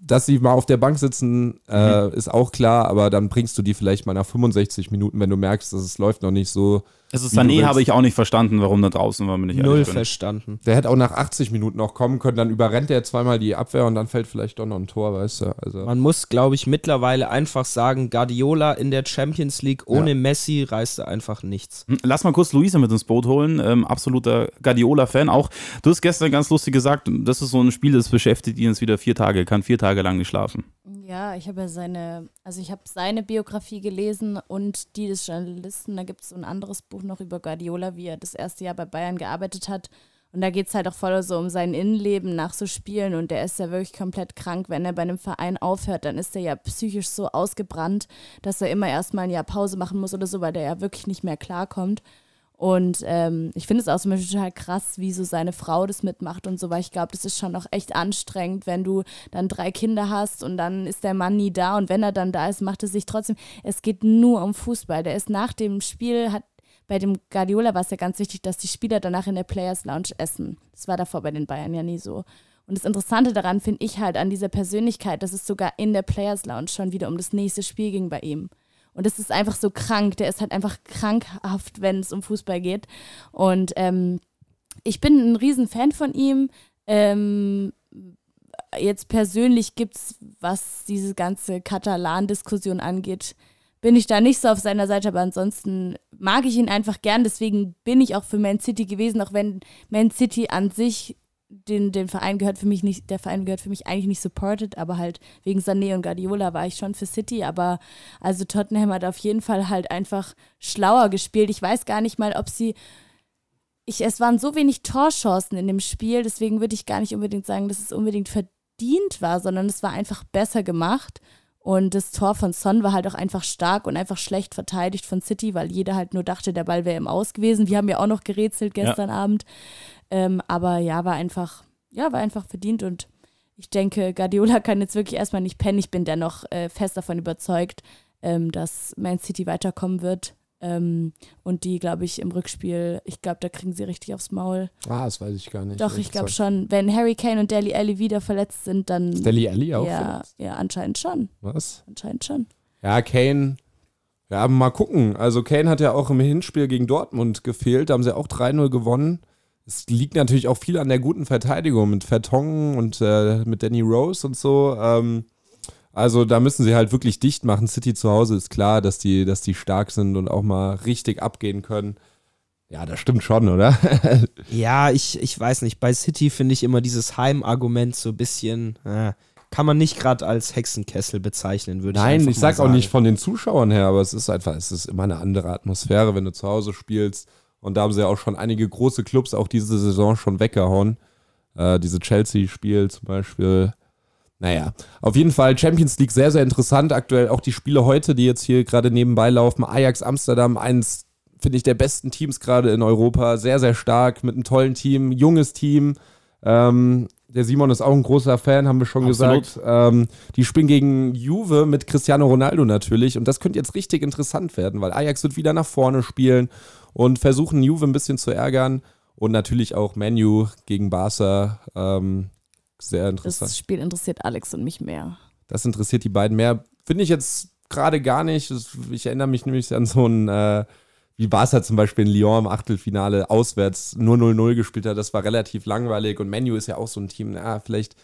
[SPEAKER 3] dass sie mal auf der Bank sitzen, äh, mhm. ist auch klar, aber dann bringst du die vielleicht mal nach 65 Minuten, wenn du merkst, dass es läuft noch nicht so.
[SPEAKER 4] Also Sané habe ich auch nicht verstanden, warum da draußen war, bin ich
[SPEAKER 6] Null verstanden.
[SPEAKER 3] Der hätte auch nach 80 Minuten noch kommen können, dann überrennt er zweimal die Abwehr und dann fällt vielleicht doch noch ein Tor, weißt du. Also
[SPEAKER 6] Man muss, glaube ich, mittlerweile einfach sagen, Guardiola in der Champions League ohne ja. Messi reißt er einfach nichts.
[SPEAKER 4] Hm, lass mal kurz Luisa mit ins Boot holen, ähm, absoluter Guardiola-Fan auch. Du hast gestern ganz lustig gesagt, das ist so ein Spiel, das beschäftigt ihn jetzt wieder vier Tage, kann vier Tage lang nicht schlafen.
[SPEAKER 5] Ja, ich habe ja seine, also ich habe seine Biografie gelesen und die des Journalisten. Da gibt es so ein anderes Buch noch über Guardiola, wie er das erste Jahr bei Bayern gearbeitet hat. Und da geht es halt auch voll so um sein Innenleben nach so Spielen. Und der ist ja wirklich komplett krank. Wenn er bei einem Verein aufhört, dann ist er ja psychisch so ausgebrannt, dass er immer erstmal ein Jahr Pause machen muss oder so, weil der ja wirklich nicht mehr klarkommt. Und ähm, ich finde es auch zum Beispiel total krass, wie so seine Frau das mitmacht und so, weil ich glaube, das ist schon noch echt anstrengend, wenn du dann drei Kinder hast und dann ist der Mann nie da und wenn er dann da ist, macht er sich trotzdem. Es geht nur um Fußball. Der ist nach dem Spiel, hat bei dem Guardiola war es ja ganz wichtig, dass die Spieler danach in der Players Lounge essen. Das war davor bei den Bayern ja nie so. Und das Interessante daran finde ich halt an dieser Persönlichkeit, dass es sogar in der Players Lounge schon wieder um das nächste Spiel ging bei ihm. Und es ist einfach so krank. Der ist halt einfach krankhaft, wenn es um Fußball geht. Und ähm, ich bin ein Riesenfan von ihm. Ähm, jetzt persönlich gibt es, was diese ganze Katalan-Diskussion angeht, bin ich da nicht so auf seiner Seite, aber ansonsten mag ich ihn einfach gern. Deswegen bin ich auch für Man City gewesen, auch wenn Man City an sich den, den Verein gehört für mich nicht, der Verein gehört für mich eigentlich nicht supported, aber halt wegen Sané und Guardiola war ich schon für City, aber also Tottenham hat auf jeden Fall halt einfach schlauer gespielt. Ich weiß gar nicht mal, ob sie ich, es waren so wenig Torchancen in dem Spiel, deswegen würde ich gar nicht unbedingt sagen, dass es unbedingt verdient war, sondern es war einfach besser gemacht. Und das Tor von Son war halt auch einfach stark und einfach schlecht verteidigt von City, weil jeder halt nur dachte, der Ball wäre im Aus gewesen. Wir haben ja auch noch gerätselt gestern ja. Abend. Ähm, aber ja, war einfach, ja, war einfach verdient und ich denke, Guardiola kann jetzt wirklich erstmal nicht pennen. Ich bin dennoch äh, fest davon überzeugt, ähm, dass Man City weiterkommen wird. Ähm, und die, glaube ich, im Rückspiel, ich glaube, da kriegen sie richtig aufs Maul.
[SPEAKER 3] Ah, das weiß ich gar nicht.
[SPEAKER 5] Doch, ich glaube schon. Wenn Harry Kane und Deli Alli wieder verletzt sind, dann.
[SPEAKER 3] Ist Deli Alli auch
[SPEAKER 5] ja,
[SPEAKER 3] verletzt?
[SPEAKER 5] Ja, anscheinend schon.
[SPEAKER 3] Was?
[SPEAKER 5] Anscheinend schon.
[SPEAKER 3] Ja, Kane. Ja, mal gucken. Also Kane hat ja auch im Hinspiel gegen Dortmund gefehlt. Da haben sie auch 3-0 gewonnen es liegt natürlich auch viel an der guten Verteidigung mit Vertongen und äh, mit Danny Rose und so. Ähm, also da müssen sie halt wirklich dicht machen. City zu Hause ist klar, dass die, dass die stark sind und auch mal richtig abgehen können. Ja, das stimmt schon, oder?
[SPEAKER 6] ja, ich, ich weiß nicht. Bei City finde ich immer dieses Heimargument so ein bisschen. Äh, kann man nicht gerade als Hexenkessel bezeichnen, würde
[SPEAKER 3] ich sagen.
[SPEAKER 6] Nein,
[SPEAKER 3] ich sag auch nicht von den Zuschauern her, aber es ist einfach, es ist immer eine andere Atmosphäre, wenn du zu Hause spielst. Und da haben sie ja auch schon einige große Clubs auch diese Saison schon weggehauen. Äh, diese Chelsea-Spiel zum Beispiel. Naja, auf jeden Fall Champions League sehr, sehr interessant. Aktuell auch die Spiele heute, die jetzt hier gerade nebenbei laufen. Ajax Amsterdam, eins, finde ich, der besten Teams gerade in Europa. Sehr, sehr stark, mit einem tollen Team, junges Team. Ähm, der Simon ist auch ein großer Fan, haben wir schon Absolut. gesagt. Ähm, die spielen gegen Juve mit Cristiano Ronaldo natürlich. Und das könnte jetzt richtig interessant werden, weil Ajax wird wieder nach vorne spielen und versuchen Juve ein bisschen zu ärgern. Und natürlich auch Menu gegen Barca. Ähm, sehr interessant.
[SPEAKER 5] Das Spiel interessiert Alex und mich mehr.
[SPEAKER 3] Das interessiert die beiden mehr. Finde ich jetzt gerade gar nicht. Ich erinnere mich nämlich an so ein, äh, wie Barca zum Beispiel in Lyon im Achtelfinale auswärts nur 0-0 gespielt hat. Das war relativ langweilig. Und Menu ist ja auch so ein Team, na, vielleicht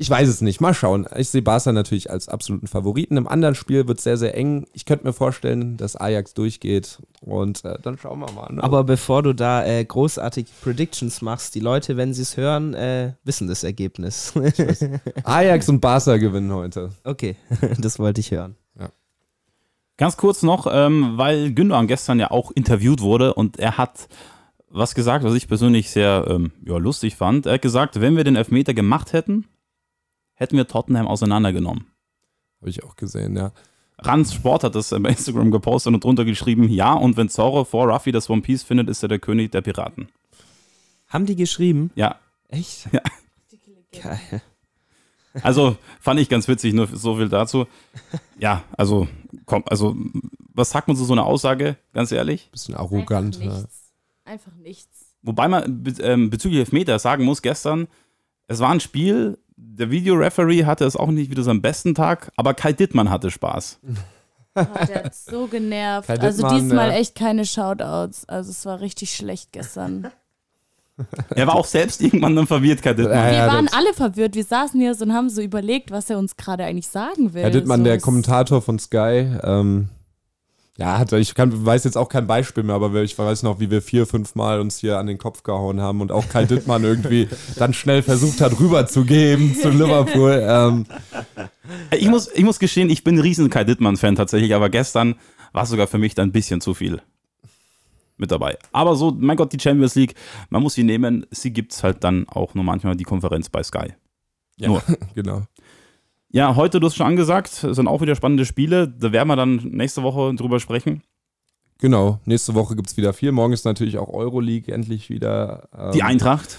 [SPEAKER 3] ich weiß es nicht. Mal schauen. Ich sehe Barca natürlich als absoluten Favoriten. Im anderen Spiel wird es sehr, sehr eng. Ich könnte mir vorstellen, dass Ajax durchgeht. Und äh, dann schauen wir mal. Ne?
[SPEAKER 6] Aber bevor du da äh, großartig Predictions machst, die Leute, wenn sie es hören, äh, wissen das Ergebnis.
[SPEAKER 3] Ajax und Barca gewinnen heute.
[SPEAKER 6] Okay, das wollte ich hören. Ja.
[SPEAKER 4] Ganz kurz noch, ähm, weil Gündogan gestern ja auch interviewt wurde und er hat was gesagt, was ich persönlich sehr ähm, ja, lustig fand. Er hat gesagt, wenn wir den Elfmeter gemacht hätten, hätten wir Tottenham auseinandergenommen.
[SPEAKER 3] Habe ich auch gesehen, ja.
[SPEAKER 4] Rans Sport hat das bei Instagram gepostet und drunter geschrieben, ja, und wenn Zoro vor Ruffy das One Piece findet, ist er der König der Piraten.
[SPEAKER 6] Haben die geschrieben?
[SPEAKER 4] Ja.
[SPEAKER 6] Echt?
[SPEAKER 4] Ja.
[SPEAKER 6] Geil.
[SPEAKER 4] Also fand ich ganz witzig, nur so viel dazu. Ja, also, komm, also, was sagt man zu so einer Aussage, ganz ehrlich?
[SPEAKER 3] Bisschen arrogant.
[SPEAKER 5] Einfach
[SPEAKER 3] ja.
[SPEAKER 5] nichts. Einfach nichts.
[SPEAKER 4] Wobei man ähm, bezüglich Elfmeter sagen muss, gestern, es war ein Spiel, der Videoreferee hatte es auch nicht wieder seinen besten Tag, aber Kai Dittmann hatte Spaß.
[SPEAKER 5] Oh, der hat so genervt.
[SPEAKER 3] Kai
[SPEAKER 5] also
[SPEAKER 3] Dittmann,
[SPEAKER 5] diesmal
[SPEAKER 3] ja.
[SPEAKER 5] echt keine Shoutouts. Also es war richtig schlecht gestern.
[SPEAKER 4] Er war auch selbst irgendwann dann verwirrt, Kai Dittmann.
[SPEAKER 3] Ja,
[SPEAKER 5] Wir waren alle verwirrt. Wir saßen hier so und haben so überlegt, was er uns gerade eigentlich sagen will.
[SPEAKER 3] Herr Dittmann,
[SPEAKER 5] so,
[SPEAKER 3] der Kommentator von Sky, ähm, ja, hat, ich kann, weiß jetzt auch kein Beispiel mehr, aber ich weiß noch, wie wir vier, fünf Mal uns hier an den Kopf gehauen haben und auch Kai Dittmann irgendwie dann schnell versucht hat, rüberzugeben zu Liverpool. Ähm,
[SPEAKER 4] Ich muss, ich muss gestehen, ich bin ein riesen Kai Dittmann-Fan tatsächlich, aber gestern war es sogar für mich dann ein bisschen zu viel mit dabei. Aber so, mein Gott, die Champions League, man muss sie nehmen, sie gibt es halt dann auch nur manchmal die Konferenz bei Sky.
[SPEAKER 3] ja,
[SPEAKER 4] Nur.
[SPEAKER 3] genau.
[SPEAKER 4] Ja, heute, du hast schon angesagt, es sind auch wieder spannende Spiele, da werden wir dann nächste Woche drüber sprechen.
[SPEAKER 3] Genau, nächste Woche gibt es wieder viel. Morgen ist natürlich auch Euroleague endlich wieder. ähm,
[SPEAKER 4] Die Eintracht.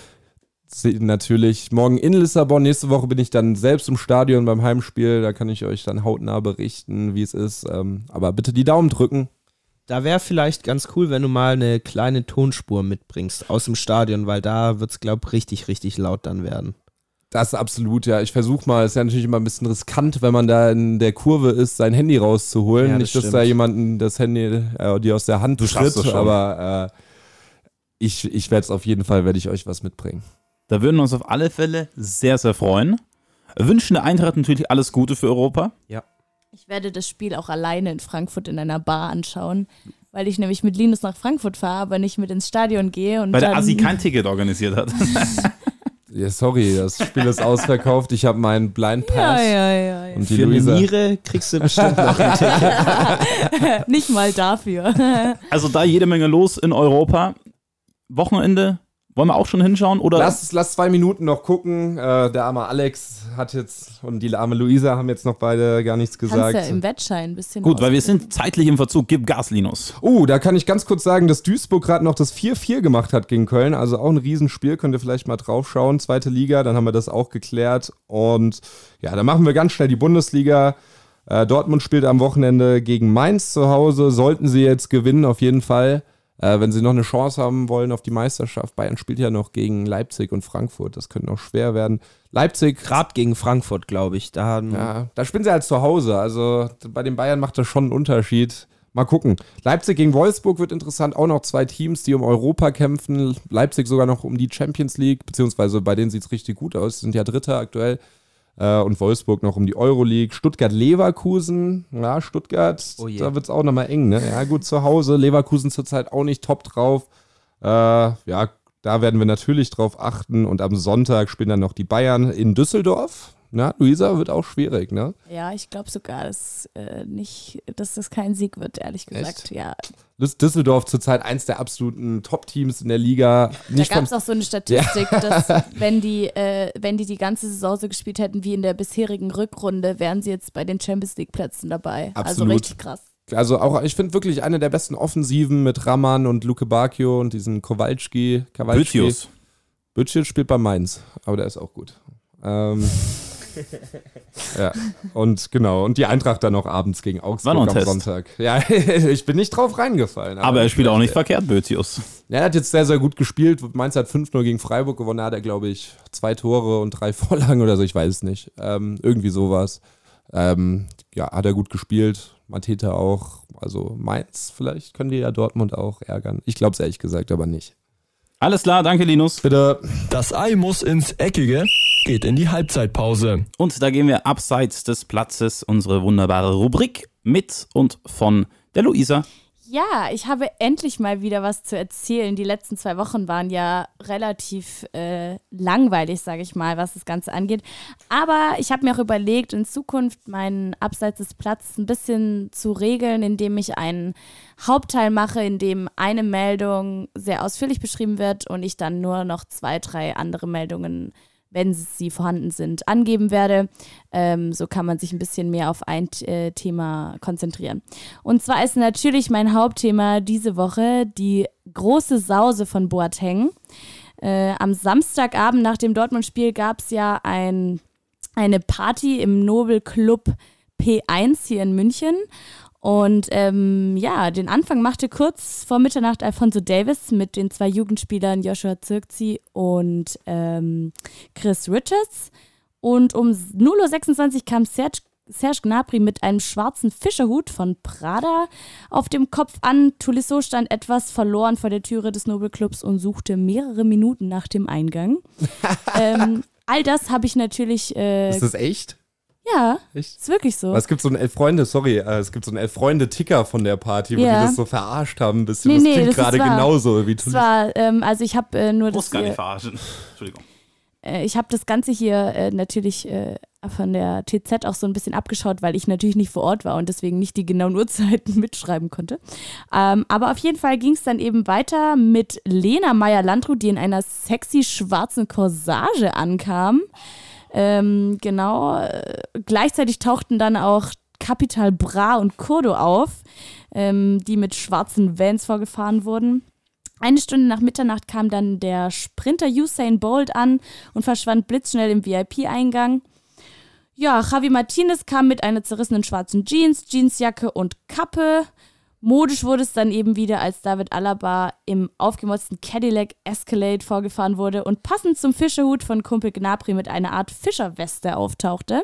[SPEAKER 3] Natürlich. Morgen in Lissabon. Nächste Woche bin ich dann selbst im Stadion beim Heimspiel. Da kann ich euch dann hautnah berichten, wie es ist. Ähm, aber bitte die Daumen drücken.
[SPEAKER 6] Da wäre vielleicht ganz cool, wenn du mal eine kleine Tonspur mitbringst aus dem Stadion, weil da wird es, glaube ich, richtig, richtig laut dann werden.
[SPEAKER 3] Das ist absolut, ja. Ich versuche mal, ist ja natürlich immer ein bisschen riskant, wenn man da in der Kurve ist, sein Handy rauszuholen.
[SPEAKER 6] Ja, das
[SPEAKER 3] Nicht, dass
[SPEAKER 6] stimmt.
[SPEAKER 3] da jemanden das Handy äh, die aus der Hand
[SPEAKER 4] Du
[SPEAKER 3] tritt, aber äh, ich, ich werde es auf jeden Fall, werde ich euch was mitbringen.
[SPEAKER 4] Da würden wir uns auf alle Fälle sehr, sehr freuen. Wünschen der Eintracht natürlich alles Gute für Europa.
[SPEAKER 5] Ich werde das Spiel auch alleine in Frankfurt in einer Bar anschauen, weil ich nämlich mit Linus nach Frankfurt fahre, aber nicht mit ins Stadion gehe. Und
[SPEAKER 4] Weil der Assi kein Ticket organisiert hat.
[SPEAKER 3] Ja, sorry, das Spiel ist ausverkauft. Ich habe meinen Blind
[SPEAKER 5] Ja,
[SPEAKER 3] Pass.
[SPEAKER 5] ja, ja. ja.
[SPEAKER 3] Und die
[SPEAKER 6] Für eine
[SPEAKER 3] Luisa.
[SPEAKER 6] Niere kriegst du bestimmt noch ein Ticket.
[SPEAKER 5] nicht mal dafür.
[SPEAKER 4] Also da jede Menge los in Europa. Wochenende, wollen wir auch schon hinschauen? Oder
[SPEAKER 3] Lass, lass zwei Minuten noch gucken. Äh, der arme Alex hat jetzt und die arme Luisa haben jetzt noch beide gar nichts
[SPEAKER 5] Kannst
[SPEAKER 3] gesagt.
[SPEAKER 5] ja im Wettschein ein bisschen
[SPEAKER 4] Gut, weil wir sind zeitlich im Verzug. Gib Gas, Linus.
[SPEAKER 3] Oh, da kann ich ganz kurz sagen, dass Duisburg gerade noch das 4-4 gemacht hat gegen Köln. Also auch ein Riesenspiel, könnt ihr vielleicht mal draufschauen. Zweite Liga, dann haben wir das auch geklärt. Und ja, dann machen wir ganz schnell die Bundesliga. Äh, Dortmund spielt am Wochenende gegen Mainz zu Hause. Sollten sie jetzt gewinnen, auf jeden Fall. Äh, wenn sie noch eine Chance haben wollen auf die Meisterschaft. Bayern spielt ja noch gegen Leipzig und Frankfurt. Das könnte noch schwer werden. Leipzig
[SPEAKER 6] Gerade gegen Frankfurt, glaube ich. Da
[SPEAKER 3] ja, da spielen sie halt zu Hause. Also bei den Bayern macht das schon einen Unterschied. Mal gucken. Leipzig gegen Wolfsburg wird interessant. Auch noch zwei Teams, die um Europa kämpfen. Leipzig sogar noch um die Champions League, beziehungsweise bei denen sieht es richtig gut aus. Sie sind ja Dritter aktuell. Äh, und Wolfsburg noch um die Euroleague. Stuttgart-Leverkusen. Ja, Stuttgart,
[SPEAKER 6] Oh je.
[SPEAKER 3] da wird es auch nochmal eng. Ne? Ja, gut zu Hause. Leverkusen zurzeit auch nicht top drauf. Äh, ja, da werden wir natürlich drauf achten. Und am Sonntag spielen dann noch die Bayern in Düsseldorf. Na, Luisa wird auch schwierig, ne?
[SPEAKER 5] Ja, ich glaube sogar, dass, äh, nicht, dass das kein Sieg wird, ehrlich gesagt. Ja,
[SPEAKER 3] Düs- Düsseldorf zurzeit eins der absoluten Top-Teams in der Liga.
[SPEAKER 5] da
[SPEAKER 3] Nicht
[SPEAKER 5] gab
[SPEAKER 3] vom,
[SPEAKER 5] es auch so eine Statistik, dass wenn die, äh, wenn die die ganze Saison so gespielt hätten wie in der bisherigen Rückrunde, wären sie jetzt bei den Champions League-Plätzen dabei. Also
[SPEAKER 3] Absolut.
[SPEAKER 5] richtig krass.
[SPEAKER 3] also auch, ich finde wirklich eine der besten Offensiven mit Raman und Luke Bacchio und diesen Kowalski. Kowalski.
[SPEAKER 4] Bötius.
[SPEAKER 3] Bötchen spielt bei Mainz, aber der ist auch gut. Ähm, ja, und genau. Und die Eintracht dann noch abends gegen Augsburg am
[SPEAKER 4] Test.
[SPEAKER 3] Sonntag. Ja, ich bin nicht drauf reingefallen.
[SPEAKER 4] Aber er spielt auch nicht verkehrt, Bötius.
[SPEAKER 3] Ja, er hat jetzt sehr, sehr gut gespielt. Mainz hat 5-0 gegen Freiburg gewonnen. Da hat er, glaube ich, zwei Tore und drei Vorlagen oder so. Ich weiß es nicht. Ähm, irgendwie sowas. Ähm, ja, hat er gut gespielt. Mateta auch. Also Mainz, vielleicht können die ja Dortmund auch ärgern. Ich glaube es ehrlich gesagt aber nicht.
[SPEAKER 4] Alles klar, danke Linus.
[SPEAKER 3] Bitte.
[SPEAKER 1] Das Ei muss ins Eckige, geht in die Halbzeitpause.
[SPEAKER 4] Und da gehen wir abseits des Platzes unsere wunderbare Rubrik mit und von der Luisa.
[SPEAKER 5] Ja, ich habe endlich mal wieder was zu erzählen. Die letzten zwei Wochen waren ja relativ äh, langweilig, sage ich mal, was das Ganze angeht. Aber ich habe mir auch überlegt, in Zukunft meinen Abseits des Platzes ein bisschen zu regeln, indem ich einen Hauptteil mache, in dem eine Meldung sehr ausführlich beschrieben wird und ich dann nur noch zwei, drei andere Meldungen wenn sie vorhanden sind, angeben werde. Ähm, so kann man sich ein bisschen mehr auf ein äh, Thema konzentrieren. Und zwar ist natürlich mein Hauptthema diese Woche die große Sause von Boateng. Äh, am Samstagabend nach dem Dortmund-Spiel gab es ja ein, eine Party im Nobel Club P1 hier in München. Und ähm, ja, den Anfang machte kurz vor Mitternacht Alfonso Davis mit den zwei Jugendspielern Joshua Zirkzi und ähm, Chris Richards. Und um 0.26 Uhr kam Serge, Serge Gnabry mit einem schwarzen Fischerhut von Prada auf dem Kopf an. Tolisso stand etwas verloren vor der Türe des Nobelclubs und suchte mehrere Minuten nach dem Eingang. ähm, all das habe ich natürlich. Äh,
[SPEAKER 3] Ist das echt?
[SPEAKER 5] Ja,
[SPEAKER 3] Echt?
[SPEAKER 5] ist wirklich so.
[SPEAKER 3] Aber Es gibt so einen Elf-Freunde, sorry, äh, es gibt so einen Elf-Freunde-Ticker von der Party, wo
[SPEAKER 5] Ja.
[SPEAKER 3] die das so verarscht haben ein bisschen.
[SPEAKER 5] Nee,
[SPEAKER 3] das
[SPEAKER 5] nee,
[SPEAKER 3] klingt
[SPEAKER 5] das ist
[SPEAKER 3] gerade
[SPEAKER 5] wahr.
[SPEAKER 3] genauso wie
[SPEAKER 5] Das war, ähm, also ich habe äh, nur
[SPEAKER 4] Muss
[SPEAKER 5] das
[SPEAKER 4] gar nicht
[SPEAKER 5] hier,
[SPEAKER 4] verarschen. Entschuldigung.
[SPEAKER 5] äh, ich habe das Ganze hier äh, natürlich äh, von der TZ auch so ein bisschen abgeschaut, weil ich natürlich nicht vor Ort war und deswegen nicht die genauen Uhrzeiten mitschreiben konnte. Ähm, aber auf jeden Fall ging es dann eben weiter mit Lena Meyer-Landrut, die in einer sexy schwarzen Corsage ankam. Ähm, genau. Gleichzeitig tauchten dann auch Capital Bra und Kurdo auf, ähm, die mit schwarzen Vans vorgefahren wurden. Eine Stunde nach Mitternacht kam dann der Sprinter Usain Bolt an und verschwand blitzschnell im VIP-Eingang. Ja, Javi Martinez kam mit einer zerrissenen schwarzen Jeans, Jeansjacke und Kappe. Modisch wurde es dann eben wieder, als David Alaba im aufgemotzten Cadillac Escalade vorgefahren wurde und passend zum Fischerhut von Kumpel Gnabry mit einer Art Fischerweste auftauchte.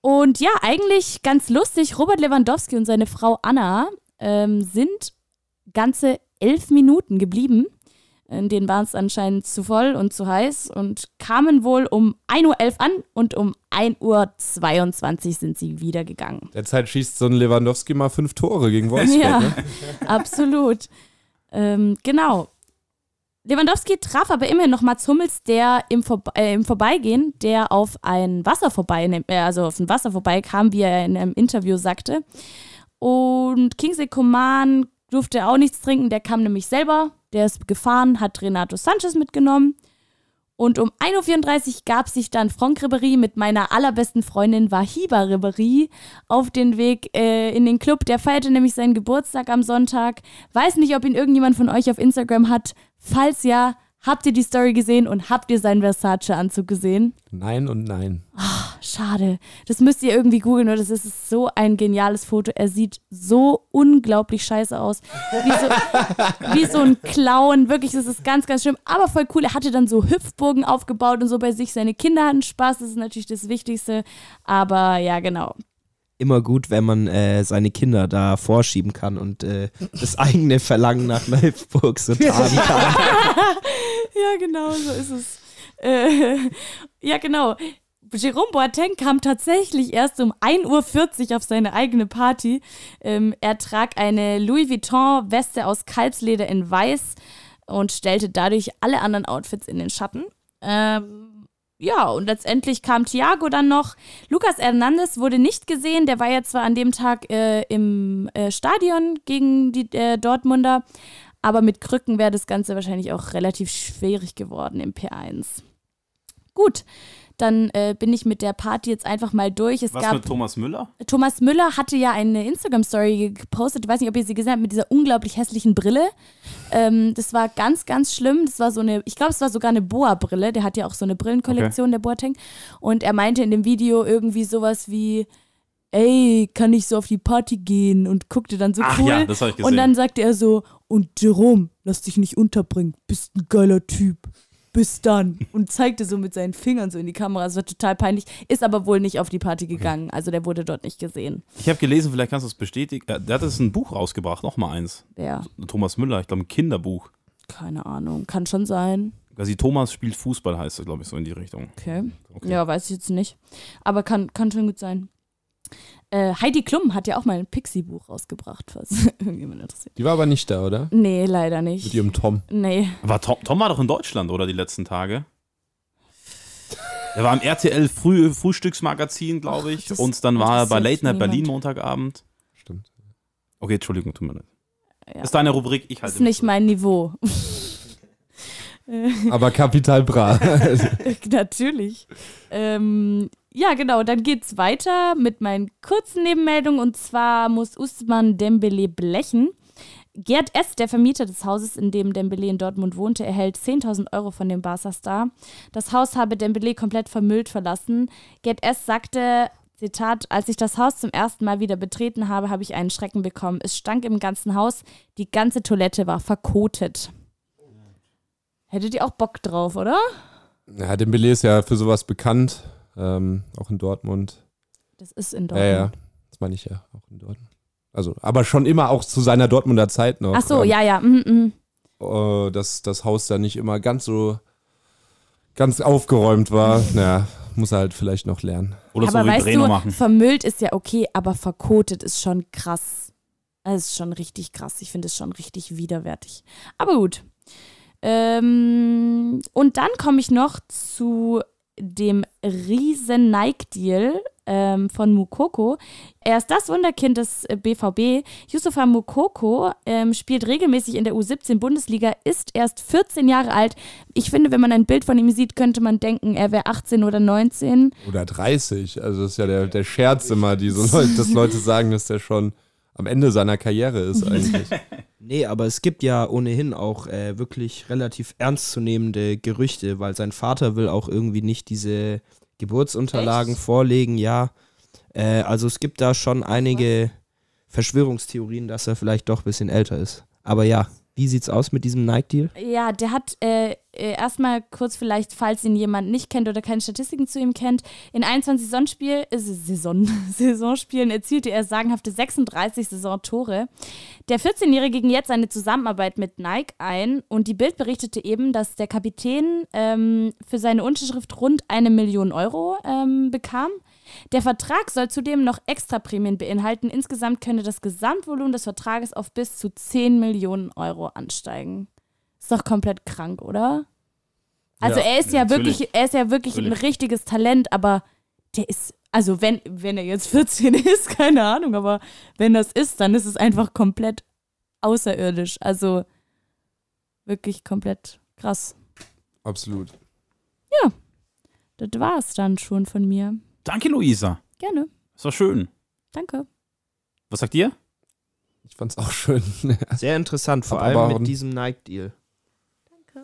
[SPEAKER 5] Und ja, eigentlich ganz lustig, Robert Lewandowski und seine Frau Anna ähm, sind ganze elf Minuten geblieben. In denen war es anscheinend zu voll und zu heiß und kamen wohl um 1.11 Uhr an und um 1.22 Uhr sind sie wieder gegangen.
[SPEAKER 3] Derzeit schießt so ein Lewandowski mal fünf Tore gegen Wolfsburg.
[SPEAKER 5] Ja,
[SPEAKER 3] Ne?
[SPEAKER 5] absolut. Ähm, genau. Lewandowski traf aber immerhin noch Mats Hummels, der im, Vorbe äh, im Vorbeigehen, der auf ein Wasser vorbei, äh, also auf ein Wasser vorbeikam, wie er in einem Interview sagte. Und Kingsley Coman durfte auch nichts trinken, der kam nämlich selber, der ist gefahren, hat Renato Sanchez mitgenommen. Und um 1.34 Uhr gab sich dann Franck Ribéry mit meiner allerbesten Freundin Wahiba Ribéry auf den Weg äh, in den Club. Der feierte nämlich seinen Geburtstag am Sonntag. Weiß nicht, ob ihn irgendjemand von euch auf Instagram hat. Falls ja, habt ihr die Story gesehen und habt ihr seinen Versace-Anzug gesehen?
[SPEAKER 3] Nein und nein.
[SPEAKER 5] Schade. Das müsst ihr irgendwie googeln, oder? Das ist so ein geniales Foto. Er sieht so unglaublich scheiße aus. Wie so, wie so ein Clown. Wirklich, das ist ganz, ganz schlimm. Aber voll cool. Er hatte dann so Hüpfburgen aufgebaut und so bei sich. Seine Kinder hatten Spaß. Das ist natürlich das Wichtigste. Aber ja, genau.
[SPEAKER 6] Immer gut, wenn man äh, seine Kinder da vorschieben kann und äh, das eigene Verlangen nach Hüpfburg so tragen kann.
[SPEAKER 5] Ja, genau, so ist es. Äh, ja, genau. Jerome Boateng kam tatsächlich erst um 1.40 Uhr auf seine eigene Party. Ähm, er trag eine Louis Vuitton-Weste aus Kalbsleder in Weiß und stellte dadurch alle anderen Outfits in den Schatten. Ähm, ja, und letztendlich kam Thiago dann noch. Lucas Hernandez wurde nicht gesehen. Der war ja zwar an dem Tag äh, im äh, Stadion gegen die äh, Dortmunder, aber mit Krücken wäre das Ganze wahrscheinlich auch relativ schwierig geworden im P1. Gut, dann äh, bin ich mit der Party jetzt einfach mal durch. Es
[SPEAKER 4] Was
[SPEAKER 5] gab
[SPEAKER 4] mit Thomas Müller?
[SPEAKER 5] Thomas Müller hatte ja eine Instagram-Story gepostet, ich weiß nicht, ob ihr sie gesehen habt, mit dieser unglaublich hässlichen Brille. Ähm, das war ganz, ganz schlimm. Das war so eine, ich glaube, es war sogar eine Boa-Brille. Der hat ja auch so eine Brillenkollektion, der Boateng. Und er meinte in dem Video irgendwie sowas wie, ey, kann ich so auf die Party gehen? Und guckte dann so
[SPEAKER 4] Ach
[SPEAKER 5] cool.
[SPEAKER 4] ja, das hab ich
[SPEAKER 5] Und
[SPEAKER 4] gesehen.
[SPEAKER 5] dann sagte er so, und Jerome, lass dich nicht unterbringen, bist ein geiler Typ. Bis dann. Und zeigte so mit seinen Fingern so in die Kamera. Es war total peinlich. Ist aber wohl nicht auf die Party gegangen. Also der wurde dort nicht gesehen.
[SPEAKER 4] Ich habe gelesen, vielleicht kannst du es bestätigen. äh, Der hat jetzt ein Buch rausgebracht, nochmal eins.
[SPEAKER 5] Ja,
[SPEAKER 4] Thomas Müller, ich glaube ein Kinderbuch.
[SPEAKER 5] keine Ahnung. Kann schon sein.
[SPEAKER 4] Quasi Thomas spielt Fußball, heißt es, glaube ich, so in die Richtung.
[SPEAKER 5] Okay.
[SPEAKER 4] Okay.
[SPEAKER 5] Ja, weiß ich jetzt nicht. Aber kann, kann schon gut sein. Äh, Heidi Klum hat ja auch mal ein Pixie-Buch rausgebracht, falls irgendjemand interessiert.
[SPEAKER 3] Die war aber nicht da, oder?
[SPEAKER 5] Nee, leider
[SPEAKER 3] Mit
[SPEAKER 5] nicht.
[SPEAKER 3] ihrem Tom.
[SPEAKER 5] Nee.
[SPEAKER 4] Aber Tom, Tom war doch in Deutschland, oder die letzten Tage? Er war im RTL Früh, Frühstücksmagazin, glaube ich.
[SPEAKER 5] das
[SPEAKER 4] und dann war er bei Late Night Berlin. Montagabend.
[SPEAKER 3] Stimmt.
[SPEAKER 4] Okay, Entschuldigung, tut mir leid.
[SPEAKER 5] Ja.
[SPEAKER 4] Ist deine Rubrik, ich halte
[SPEAKER 5] ist nicht mein Niveau.
[SPEAKER 3] Aber Kapital Bra.
[SPEAKER 5] Natürlich. Ähm, ja, genau, dann geht's weiter mit meinen kurzen Nebenmeldungen und zwar muss Usman Dembele blechen. Gerd S., der Vermieter des Hauses, in dem Dembele in Dortmund wohnte, erhält 10.000 Euro von dem Barca-Star. Das Haus habe Dembele komplett vermüllt verlassen. Gerd S. sagte, Zitat, als ich das Haus zum ersten Mal wieder betreten habe, habe ich einen Schrecken bekommen. Es stank im ganzen Haus, die ganze Toilette war verkotet. Hättet ihr auch Bock drauf, oder?
[SPEAKER 3] Ja, Dembele ist ja für sowas bekannt, ähm, auch in Dortmund.
[SPEAKER 5] Das ist in
[SPEAKER 3] Ja,
[SPEAKER 5] Dortmund.
[SPEAKER 3] ja, das meine ich ja, auch in Dortmund. Also, aber schon immer auch zu seiner Dortmunder Zeit noch.
[SPEAKER 5] Ach so,
[SPEAKER 3] ähm,
[SPEAKER 5] ja, ja. Mm, mm.
[SPEAKER 3] äh, dass das Haus da nicht immer ganz so ganz aufgeräumt war. Naja, muss er halt vielleicht noch lernen.
[SPEAKER 4] Oder
[SPEAKER 5] aber
[SPEAKER 4] so
[SPEAKER 5] weißt
[SPEAKER 4] Breno
[SPEAKER 5] du,
[SPEAKER 4] machen.
[SPEAKER 5] vermüllt ist ja okay, aber verkotet ist schon krass. Das ist schon richtig krass. Ich finde es schon richtig widerwärtig. Aber gut. Ähm, und dann komme ich noch zu dem riesen Nike-Deal ähm, von Mukoko. Er ist das Wunderkind des äh, BVB. Yusufa Mukoko ähm, spielt regelmäßig in der U17-Bundesliga, ist erst 14 Jahre alt. Ich finde, wenn man ein Bild von ihm sieht, könnte man denken, er wäre 18 oder 19.
[SPEAKER 3] Oder 30. Also das ist ja der, der Scherz immer, die so Leute, dass Leute sagen, dass der schon am Ende seiner Karriere ist eigentlich.
[SPEAKER 6] Nee, aber es gibt ja ohnehin auch äh, wirklich relativ ernstzunehmende Gerüchte, weil sein Vater will auch irgendwie nicht diese Geburtsunterlagen
[SPEAKER 5] Echt?
[SPEAKER 6] vorlegen, ja. Äh, also es gibt da schon einige Verschwörungstheorien, dass er vielleicht doch ein bisschen älter ist. Aber ja, wie sieht's aus mit diesem Nike-Deal?
[SPEAKER 5] Ja, der hat äh, äh, erstmal kurz vielleicht, falls ihn jemand nicht kennt oder keine Statistiken zu ihm kennt, in 21 Saisonspiel, äh, Saison, Saisonspielen erzielte er sagenhafte 36 Saisontore. Der 14-Jährige ging jetzt eine Zusammenarbeit mit Nike ein und die Bild berichtete eben, dass der Kapitän ähm, für seine Unterschrift rund eine Million Euro ähm, bekam. Der Vertrag soll zudem noch Extraprämien beinhalten. Insgesamt könne das Gesamtvolumen des Vertrages auf bis zu 10 Millionen Euro ansteigen. Ist doch komplett krank, oder? Also
[SPEAKER 3] Ja,
[SPEAKER 5] er ist ja
[SPEAKER 4] natürlich.
[SPEAKER 5] wirklich, er ist ja wirklich ein
[SPEAKER 4] Natürlich.
[SPEAKER 5] richtiges Talent, aber der ist, also wenn, wenn er jetzt 14 ist, keine Ahnung, aber wenn das ist, dann ist es einfach komplett außerirdisch. Also wirklich komplett krass.
[SPEAKER 3] Absolut.
[SPEAKER 5] Das war's dann schon von mir.
[SPEAKER 4] Danke, Luisa.
[SPEAKER 5] Gerne.
[SPEAKER 4] Das war schön.
[SPEAKER 5] Danke.
[SPEAKER 4] Was sagt ihr?
[SPEAKER 3] Ich fand's auch schön.
[SPEAKER 6] Sehr interessant, vor
[SPEAKER 3] aber
[SPEAKER 6] allem mit diesem Nike-Deal.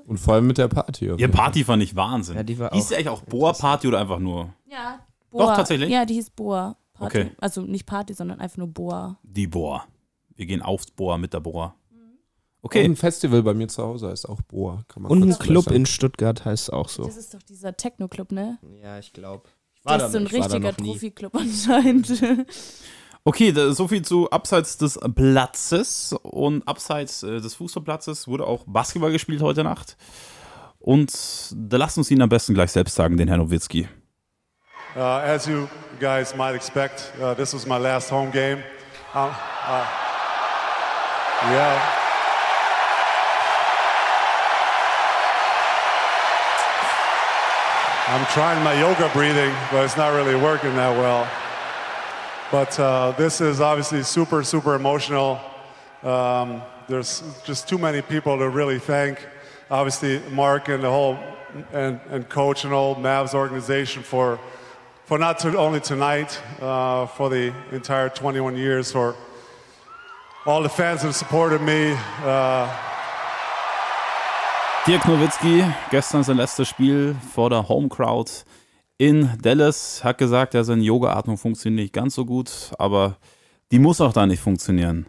[SPEAKER 3] Und vor allem mit der Party.
[SPEAKER 4] Ihr Party fand ich Wahnsinn.
[SPEAKER 6] Ja, die war
[SPEAKER 4] Hieß die eigentlich auch Boa-Party oder einfach nur
[SPEAKER 5] Ja.
[SPEAKER 4] Doch, tatsächlich?
[SPEAKER 5] Ja, die hieß Boa. Party.
[SPEAKER 4] Okay.
[SPEAKER 5] Also nicht Party, sondern einfach nur Boa.
[SPEAKER 4] die Boa? Wir gehen aufs Boa mit der Boa.
[SPEAKER 3] Und
[SPEAKER 4] Okay.
[SPEAKER 3] ein Festival bei mir zu Hause heißt auch Boa. Kann man
[SPEAKER 6] Und ein Club in Stuttgart heißt es auch so.
[SPEAKER 5] Das ist doch dieser Techno-Club, ne?
[SPEAKER 6] Ja, ich glaube.
[SPEAKER 5] Das ist so ein richtiger Profi-Club anscheinend.
[SPEAKER 4] Okay, da, so viel zu abseits des Platzes und abseits äh, des Fußballplatzes wurde auch Basketball gespielt heute Nacht. Und da lasst uns ihn am besten gleich selbst sagen, den Herrn Nowitzki.
[SPEAKER 11] Uh, as you guys might expect, uh, this was my last home game. Uh, yeah. I'm trying my yoga breathing, but it's not really working that well. But uh, this is obviously super, super emotional. Um, there's just too many people to really thank. Obviously, Mark and the whole and, and coach and whole Mavs organization for for not to, only tonight, uh, for the entire 21 years, for all the fans that supported me. Uh,
[SPEAKER 4] Dirk Nowitzki, gestern sein letztes Spiel vor der Home Crowd in Dallas, hat gesagt, ja, seine Yoga-Atmung funktioniert nicht ganz so gut, aber die muss auch da nicht funktionieren.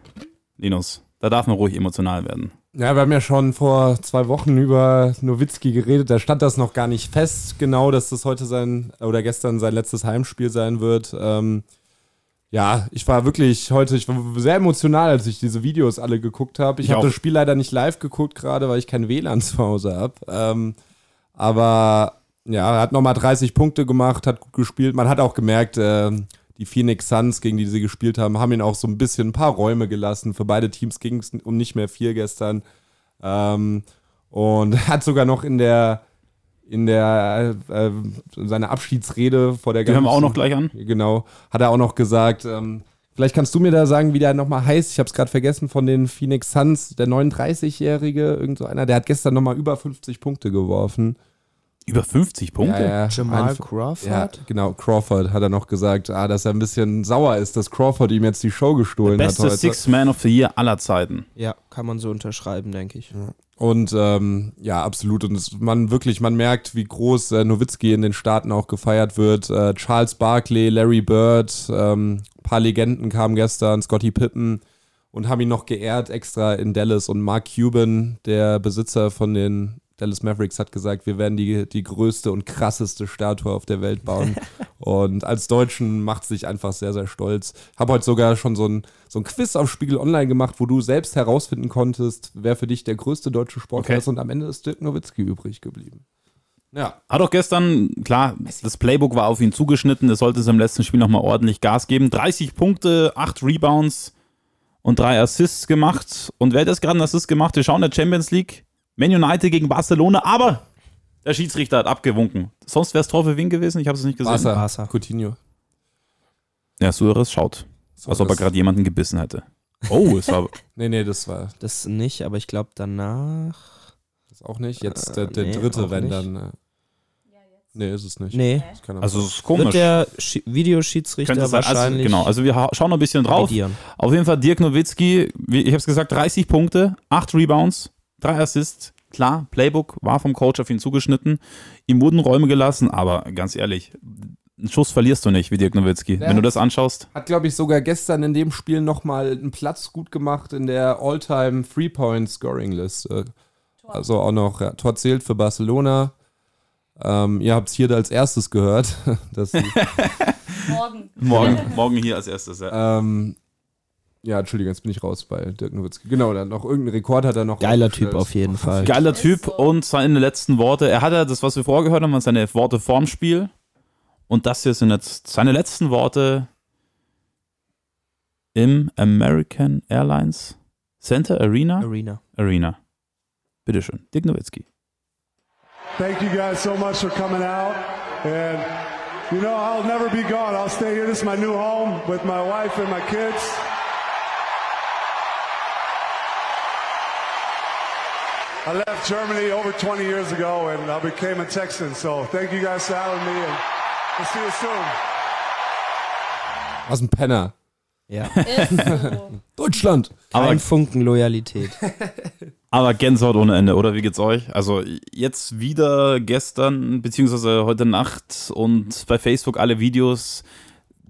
[SPEAKER 4] Linus, da darf man ruhig emotional werden.
[SPEAKER 3] Ja, wir haben ja schon vor zwei Wochen über Nowitzki geredet. Da stand das noch gar nicht fest, genau, dass das heute sein oder gestern sein letztes Heimspiel sein wird. Ähm, ja, ich war wirklich heute, ich war sehr emotional, als ich diese Videos alle geguckt habe. Ich,
[SPEAKER 4] Ich
[SPEAKER 3] habe das Spiel leider nicht live geguckt, gerade weil ich kein WLAN zu Hause habe. Ähm, aber ja, er hat nochmal 30 Punkte gemacht, hat gut gespielt. Man hat auch gemerkt, ähm, die Phoenix Suns, gegen die sie gespielt haben, haben ihn auch so ein bisschen ein paar Räume gelassen. Für beide Teams ging es um nicht mehr viel gestern. Ähm, und hat sogar noch in der in der äh, seiner Abschiedsrede vor der
[SPEAKER 4] Die hören wir auch noch gleich an.
[SPEAKER 3] Genau, hat er auch noch gesagt, ähm, Vielleicht kannst du mir da sagen, wie der nochmal heißt. Ich habe es gerade vergessen von den Phoenix Suns, der 39-Jährige, irgend so einer, der hat gestern nochmal über 50 Punkte geworfen.
[SPEAKER 4] Über 50 Punkte?
[SPEAKER 3] Ja, ja.
[SPEAKER 6] Jamal
[SPEAKER 3] Ein-
[SPEAKER 6] Crawford?
[SPEAKER 3] Ja, genau, Crawford hat er noch gesagt, ah, dass er ein bisschen sauer ist, dass Crawford ihm jetzt die Show gestohlen hat
[SPEAKER 4] Beste. Six Man of the Year aller Zeiten.
[SPEAKER 6] Ja, kann man so unterschreiben, denke ich.
[SPEAKER 3] Und ähm, ja, absolut. Und es, man wirklich, man merkt, wie groß äh, Nowitzki in den Staaten auch gefeiert wird. Äh, Charles Barkley, Larry Bird, ähm, paar Legenden kamen gestern, Scotty Pippen und haben ihn noch geehrt extra in Dallas. Und Mark Cuban, der Besitzer von den Dallas Mavericks, hat gesagt, wir werden die, die größte und krasseste Statue auf der Welt bauen. und als Deutschen macht sich einfach sehr, sehr stolz. Habe heute sogar schon so ein, so ein Quiz auf Spiegel Online gemacht, wo du selbst herausfinden konntest, wer für dich der größte deutsche Sportler
[SPEAKER 4] Okay.
[SPEAKER 3] ist. Und am Ende ist Dirk Nowitzki übrig geblieben. Ja.
[SPEAKER 4] Hat auch gestern, klar, das Playbook war auf ihn zugeschnitten. Er sollte es im letzten Spiel nochmal ordentlich Gas geben. 30 Punkte, 8 Rebounds und 3 Assists gemacht. Und wer hat jetzt gerade einen Assist gemacht? Wir schauen in der Champions League. Man United gegen Barcelona, aber der Schiedsrichter hat abgewunken. Sonst wäre es Tor für wen gewesen? Ich habe es nicht gesehen.
[SPEAKER 3] Barca,
[SPEAKER 6] Barca.
[SPEAKER 3] Coutinho.
[SPEAKER 4] Ja, Suarez schaut. Als ob er
[SPEAKER 3] Suarez.
[SPEAKER 4] gerade jemanden gebissen hätte. Oh, es war.
[SPEAKER 3] Nee, nee, das war
[SPEAKER 6] Das nicht, aber ich glaube danach.
[SPEAKER 3] das auch nicht. Jetzt
[SPEAKER 6] Äh,
[SPEAKER 3] der, der
[SPEAKER 6] nee,
[SPEAKER 3] dritte, wenn dann. Äh, nee, ist es nicht.
[SPEAKER 6] Nee.
[SPEAKER 4] Also, es ist komisch.
[SPEAKER 6] Wird der Schi Videoschiedsrichter
[SPEAKER 4] sein. Also,
[SPEAKER 6] wahrscheinlich.
[SPEAKER 4] genau, also wir ha- schauen noch ein bisschen drauf.
[SPEAKER 6] revidieren.
[SPEAKER 4] Auf jeden Fall Dirk Nowitzki, wie ich habe es gesagt, 30 Punkte, 8 Rebounds, 3 Assists. Klar, Playbook war vom Coach auf ihn zugeschnitten. Ihm wurden Räume gelassen, aber ganz ehrlich, einen Schuss verlierst du nicht wie Dirk Nowitzki.
[SPEAKER 3] Der
[SPEAKER 4] Wenn du das anschaust,
[SPEAKER 3] Hat, glaube ich, sogar gestern in dem Spiel nochmal einen Platz gut gemacht in der All-Time Three-Point-Scoring-Liste. Also auch noch, ja, Tor zählt für Barcelona. Ähm, ihr habt es hier als erstes gehört. dass sie,
[SPEAKER 5] Morgen.
[SPEAKER 4] morgen, morgen hier als erstes. Ja.
[SPEAKER 3] ähm, ja, Entschuldigung, jetzt bin ich raus bei Dirk Nowitzki. Genau, dann noch irgendeinen Rekord hat er noch.
[SPEAKER 6] Geiler. Typ auf jeden Fall.
[SPEAKER 4] Geiler Typ und seine letzten Worte. Er hat ja das, was wir vorher gehört haben, waren seine Worte vorm Spiel. Und das hier sind jetzt seine letzten Worte im American Airlines Center Arena.
[SPEAKER 6] Arena.
[SPEAKER 4] Arena. Bitteschön, Dirk Nowitzki.
[SPEAKER 11] Thank you guys so much for coming out. And, you know, I'll never be gone. I'll stay here. This is my new home with my wife and my kids. I left Germany over 20 years ago and I became a Texan. So thank you guys for having me and we'll see you soon.
[SPEAKER 3] Was ein Penner.
[SPEAKER 6] Ja.
[SPEAKER 5] So.
[SPEAKER 3] Deutschland!
[SPEAKER 6] Kein
[SPEAKER 4] Aber-
[SPEAKER 6] Funken Loyalität.
[SPEAKER 4] Aber Gänsehaut ohne Ende, oder? Wie geht's euch? Also jetzt wieder gestern, beziehungsweise heute Nacht und bei Facebook alle Videos.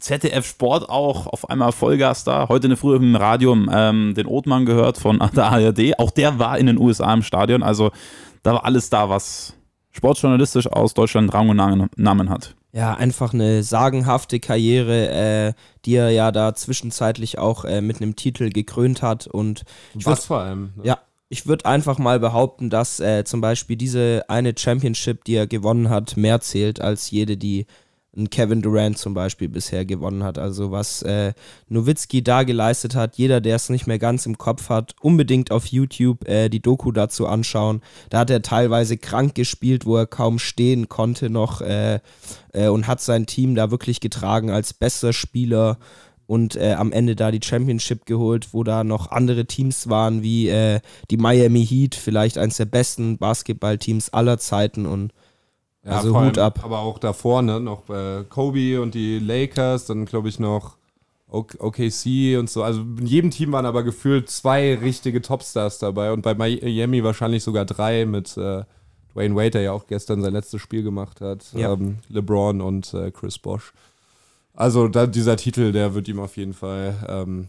[SPEAKER 4] ZDF Sport auch auf einmal Vollgas da. Heute eine Früh im Radio ähm, den Othmann gehört von der ARD. Auch der war in den USA im Stadion. Also da war alles da, was sportjournalistisch aus Deutschland Rang und Namen- hat.
[SPEAKER 6] Ja, einfach eine sagenhafte Karriere, äh, die er ja da zwischenzeitlich auch äh, mit einem Titel gekrönt hat. Und ich würd,
[SPEAKER 3] Was vor allem? Ne?
[SPEAKER 6] ja, ich würde einfach mal behaupten, dass äh, zum Beispiel diese eine Championship, die er gewonnen hat, mehr zählt als jede, die ein Kevin Durant zum Beispiel bisher gewonnen hat. Also was äh, Nowitzki da geleistet hat, jeder, der es nicht mehr ganz im Kopf hat, unbedingt auf YouTube äh, die Doku dazu anschauen. Da hat er teilweise krank gespielt, wo er kaum stehen konnte noch äh, äh, und hat sein Team da wirklich getragen als bester Spieler und äh, am Ende da die Championship geholt, wo da noch andere Teams waren, wie äh, die Miami Heat, vielleicht eines der besten Basketballteams aller Zeiten und
[SPEAKER 3] Ja,
[SPEAKER 6] also Hut ab.
[SPEAKER 3] Aber auch davor, ne, noch äh, Kobe und die Lakers, dann glaube ich noch OKC und so. Also in jedem Team waren aber gefühlt zwei richtige Topstars dabei und bei Miami wahrscheinlich sogar drei mit äh, Dwayne Wade, der ja auch gestern sein letztes Spiel gemacht hat,
[SPEAKER 6] Ja.
[SPEAKER 3] ähm, LeBron und äh, Chris Bosch. Also da, dieser Titel, der wird ihm auf jeden Fall, ähm,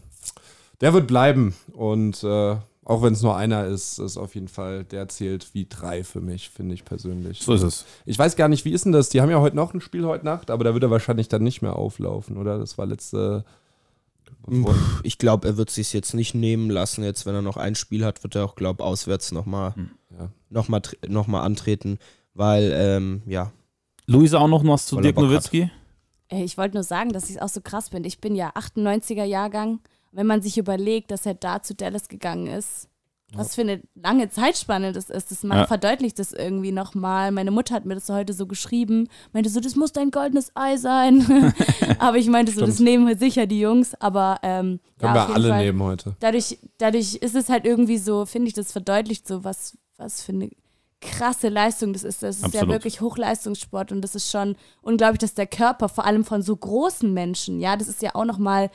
[SPEAKER 3] der wird bleiben und äh, auch wenn es nur einer ist, ist auf jeden Fall, der zählt wie drei für mich, finde ich persönlich.
[SPEAKER 4] So ist es.
[SPEAKER 3] Ich weiß gar nicht, wie ist denn das? Die haben ja heute noch ein Spiel heute Nacht, aber da wird er wahrscheinlich dann nicht mehr auflaufen, oder? Das war letzte.
[SPEAKER 6] Pff, Ich glaube, er wird sich jetzt nicht nehmen lassen. Jetzt, wenn er noch ein Spiel hat, wird er auch, glaube auswärts nochmal
[SPEAKER 3] Ja.
[SPEAKER 6] noch mal, noch mal antreten, weil, ähm, ja.
[SPEAKER 4] Luisa auch noch was zu Dirk
[SPEAKER 6] hat.
[SPEAKER 4] Nowitzki?
[SPEAKER 5] Ey, Ich wollte nur sagen, dass ich es auch so krass bin. Ich bin ja 98er Jahrgang. Wenn man sich überlegt, dass er da zu Dallas gegangen ist, was für eine lange Zeitspanne das ist. Das
[SPEAKER 4] Ja.
[SPEAKER 5] verdeutlicht das irgendwie nochmal. Meine Mutter hat mir das heute so geschrieben, meinte so, das muss dein goldenes Ei sein. aber ich meinte so, das nehmen sicher die Jungs, aber ähm, ja,
[SPEAKER 3] Können wir
[SPEAKER 5] auf jeden
[SPEAKER 3] alle
[SPEAKER 5] Fall.
[SPEAKER 3] nehmen heute.
[SPEAKER 5] Dadurch, dadurch ist es halt irgendwie so, finde ich, das verdeutlicht so, was, was für eine krasse Leistung das ist. Das ist ja
[SPEAKER 4] Absolut.
[SPEAKER 5] wirklich Hochleistungssport und das ist schon unglaublich, dass der Körper, vor allem von so großen Menschen, ja, das ist ja auch nochmal